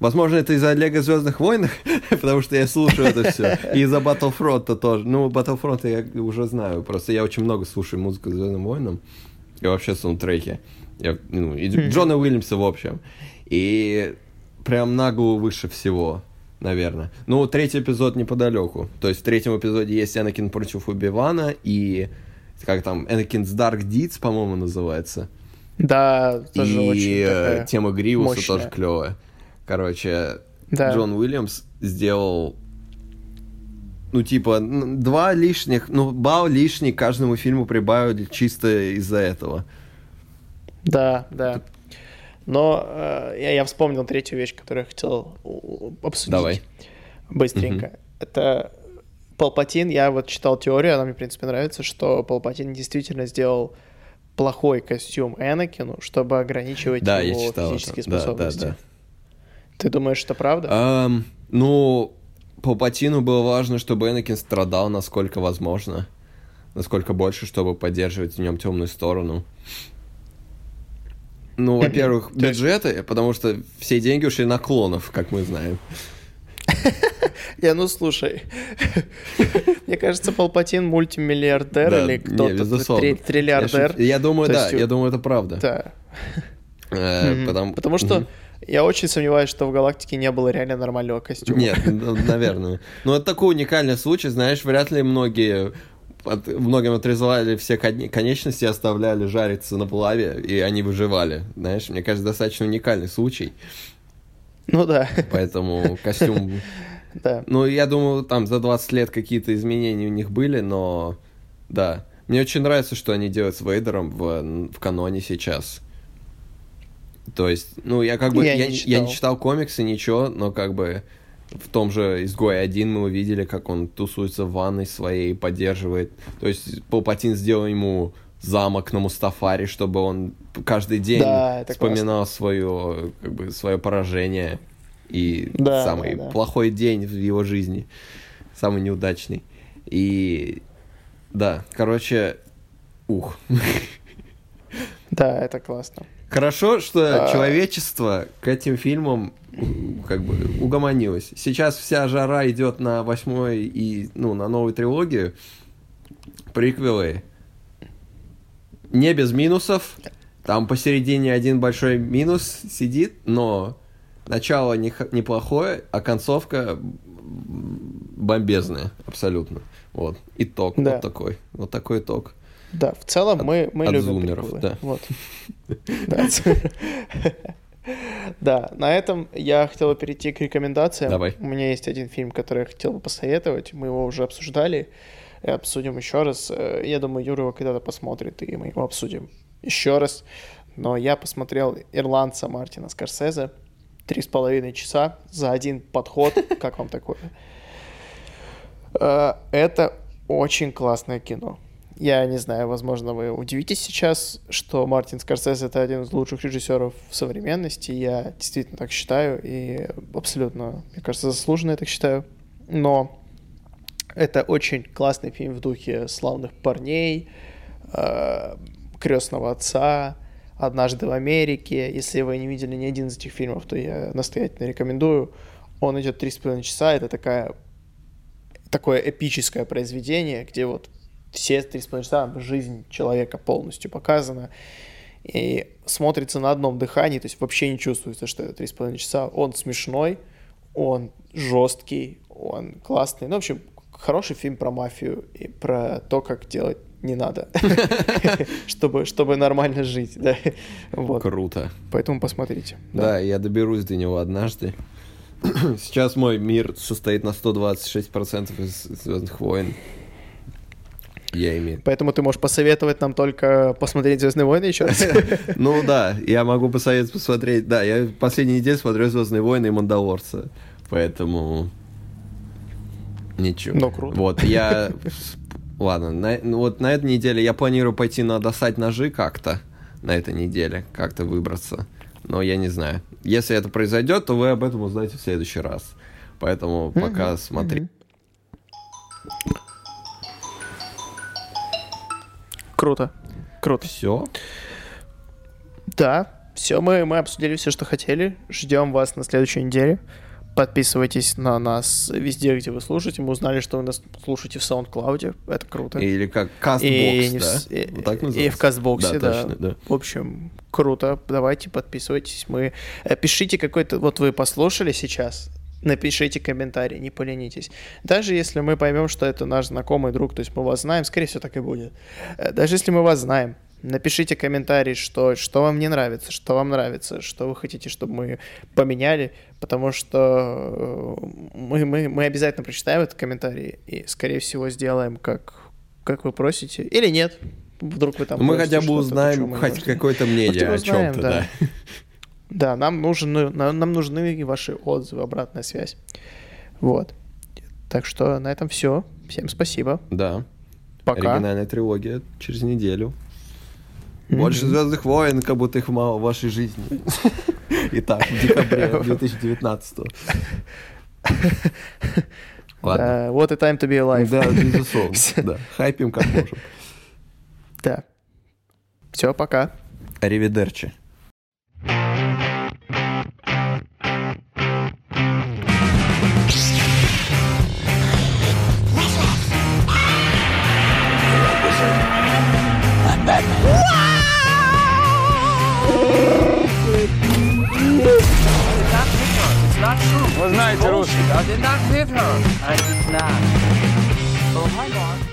Возможно, это из-за Лего Звездных войн, потому что я слушаю это все. И из-за Battlefront тоже. Ну, Battlefront я уже знаю. Просто я очень много слушаю музыку Звездным войнам. И вообще саундтреки. Я, ну, и. Джона Уильямса, в общем. И прям на голову выше всего, наверное. Ну, третий эпизод неподалеку. То есть в третьем эпизоде есть Энакин против Убивана и как там, Энакин's Dark Deeds, по-моему, называется. Да, тоже и очень э, такая тема Гривуса мощная. тоже клевая. Короче, Да. Джон Уильямс сделал ну, типа, два лишних, ну, балл лишний каждому фильму прибавили чисто из-за этого. Да, да. Но э, я, я вспомнил третью вещь, которую я хотел обсудить. Давай. Быстренько. Это Палпатин. Я вот читал теорию, она мне, в принципе, нравится, что Палпатин действительно сделал плохой костюм Энакину, чтобы ограничивать Да, его физические это. Да, да, способности. да. Ты думаешь, что правда? Ам, ну, Палпатину было важно, чтобы Энакин страдал, насколько возможно. Насколько больше, чтобы поддерживать в нем темную сторону. Ну, во-первых, бюджеты, потому что все деньги ушли на клонов, как мы знаем. Я, ну слушай, мне кажется, Палпатин мультимиллиардер Да, или кто-то три- триллиардер. Я, я думаю, То да, есть я думаю, это правда. Да. Э, потому... Потому что. Я очень сомневаюсь, что в галактике не было реально нормального костюма. Нет, ну, наверное. Но это такой уникальный случай, знаешь, вряд ли многие от- многим отрезали все кон- конечности, оставляли жариться на плаве, и они выживали. Знаешь, мне кажется, достаточно уникальный случай, Ну да, поэтому костюм... да. Ну, я думаю, там за 20 лет какие-то изменения у них были, но да. Мне очень нравится, что они делают с Вейдером в, в каноне сейчас. То есть, ну, я как бы... Я Я, не не- я не читал. читал комиксы, ничего, но как бы в том же «Изгой один» мы увидели, как он тусуется в ванной своей, поддерживает. То есть Палпатин сделал ему замок на Мустафаре, чтобы он каждый день Да, вспоминал свое, как бы, свое поражение и Да, самый да, да. плохой день в его жизни, самый неудачный. И да, короче, ух. Да, это классно. Хорошо, что А. человечество к этим фильмам как бы угомонилось. Сейчас вся жара идет на восьмой и, ну, на новую трилогию. Приквелы. Не без минусов. Там посередине один большой минус сидит, но начало нех- неплохое, а концовка бомбезная, абсолютно. Вот. Итог Да. вот такой. Вот такой итог. Да, в целом мы, мы от любим зумеров, приколы. да. Вот. Да, от на этом я хотел бы перейти к рекомендациям. Давай. У меня есть один фильм, который я хотел бы посоветовать. Мы его уже обсуждали. И обсудим еще раз. Э, Я думаю, Юра его когда-то посмотрит, и мы его обсудим еще раз. Но я посмотрел «Ирландца» Мартина Скорсезе. Три с половиной часа за один подход. Как вам такое? Э, Это очень классное кино. Я не знаю, возможно, вы удивитесь сейчас, что Мартин Скорсезе это один из лучших режиссеров в современности. Я действительно так считаю и абсолютно, мне кажется, заслуженно я так считаю. Но это очень классный фильм в духе славных парней, крестного отца, однажды в Америке. Если вы не видели ни один из этих фильмов, то я настоятельно рекомендую. Он идет 3,5 часа. Это такая такое эпическое произведение, где вот все 3,5 часа жизнь человека полностью показана. И смотрится на одном дыхании, то есть вообще не чувствуется, что это 3,5 часа. Он смешной, он жесткий, он классный. Ну, в общем, хороший фильм про мафию и про то, как делать не надо, чтобы, чтобы нормально жить, да. Вот. Круто. Поэтому посмотрите. Да. я доберусь до него однажды. Сейчас мой мир состоит на 126% из Звездных войн. Я имею. Поэтому ты можешь посоветовать нам только посмотреть Звездные войны еще раз. Ну да, я могу посоветовать посмотреть. Да, я последнюю неделю смотрю Звездные войны и Мандалорца. Поэтому. Ничего. Ну, круто. Вот, я. Ладно, на, ну, вот на этой неделе я планирую пойти на достать ножи как-то. На этой неделе. Как-то выбраться. Но я не знаю. Если это произойдет, то вы об этом узнаете в следующий раз. Поэтому пока смотри. Круто. Круто. Все. Да, все, мы, мы обсудили все, что хотели. Ждем вас на следующей неделе. Подписывайтесь на нас везде, где вы слушаете. Мы узнали, что вы нас слушаете в SoundCloud. Это круто. Или как И Castbox, в да? и- Вот так и называется? в Кастбоксе, да. точно, да. В общем, круто. Давайте подписывайтесь. Мы э, пишите какой-то. Вот вы послушали сейчас. Напишите комментарий, не поленитесь. Даже если мы поймем, что это наш знакомый друг, то есть мы вас знаем, скорее всего, так и будет. Э, Даже если мы вас знаем, напишите комментарий, что, что вам не нравится, что вам нравится, что вы хотите, чтобы мы поменяли, потому что э, мы, мы, мы обязательно прочитаем этот комментарий и, скорее всего, сделаем, как, как вы просите. Или нет. Вдруг вы там Мы хотя бы узнаем хоть какое-то мнение о чем-то, да. да. Да, нам нужны, нам, нам нужны и ваши отзывы, обратная связь. Вот. Так что на этом все. Всем спасибо. Да. Пока. Оригинальная трилогия через неделю. Больше Звездных войн, как будто их мало в вашей жизни. Итак, в декабре 2019 Ладно. What a time to be alive. Да, безусловно. Хайпим как можем. Да. Все, пока. Аривидерчи. I did not hit her. I did not. Oh, my God.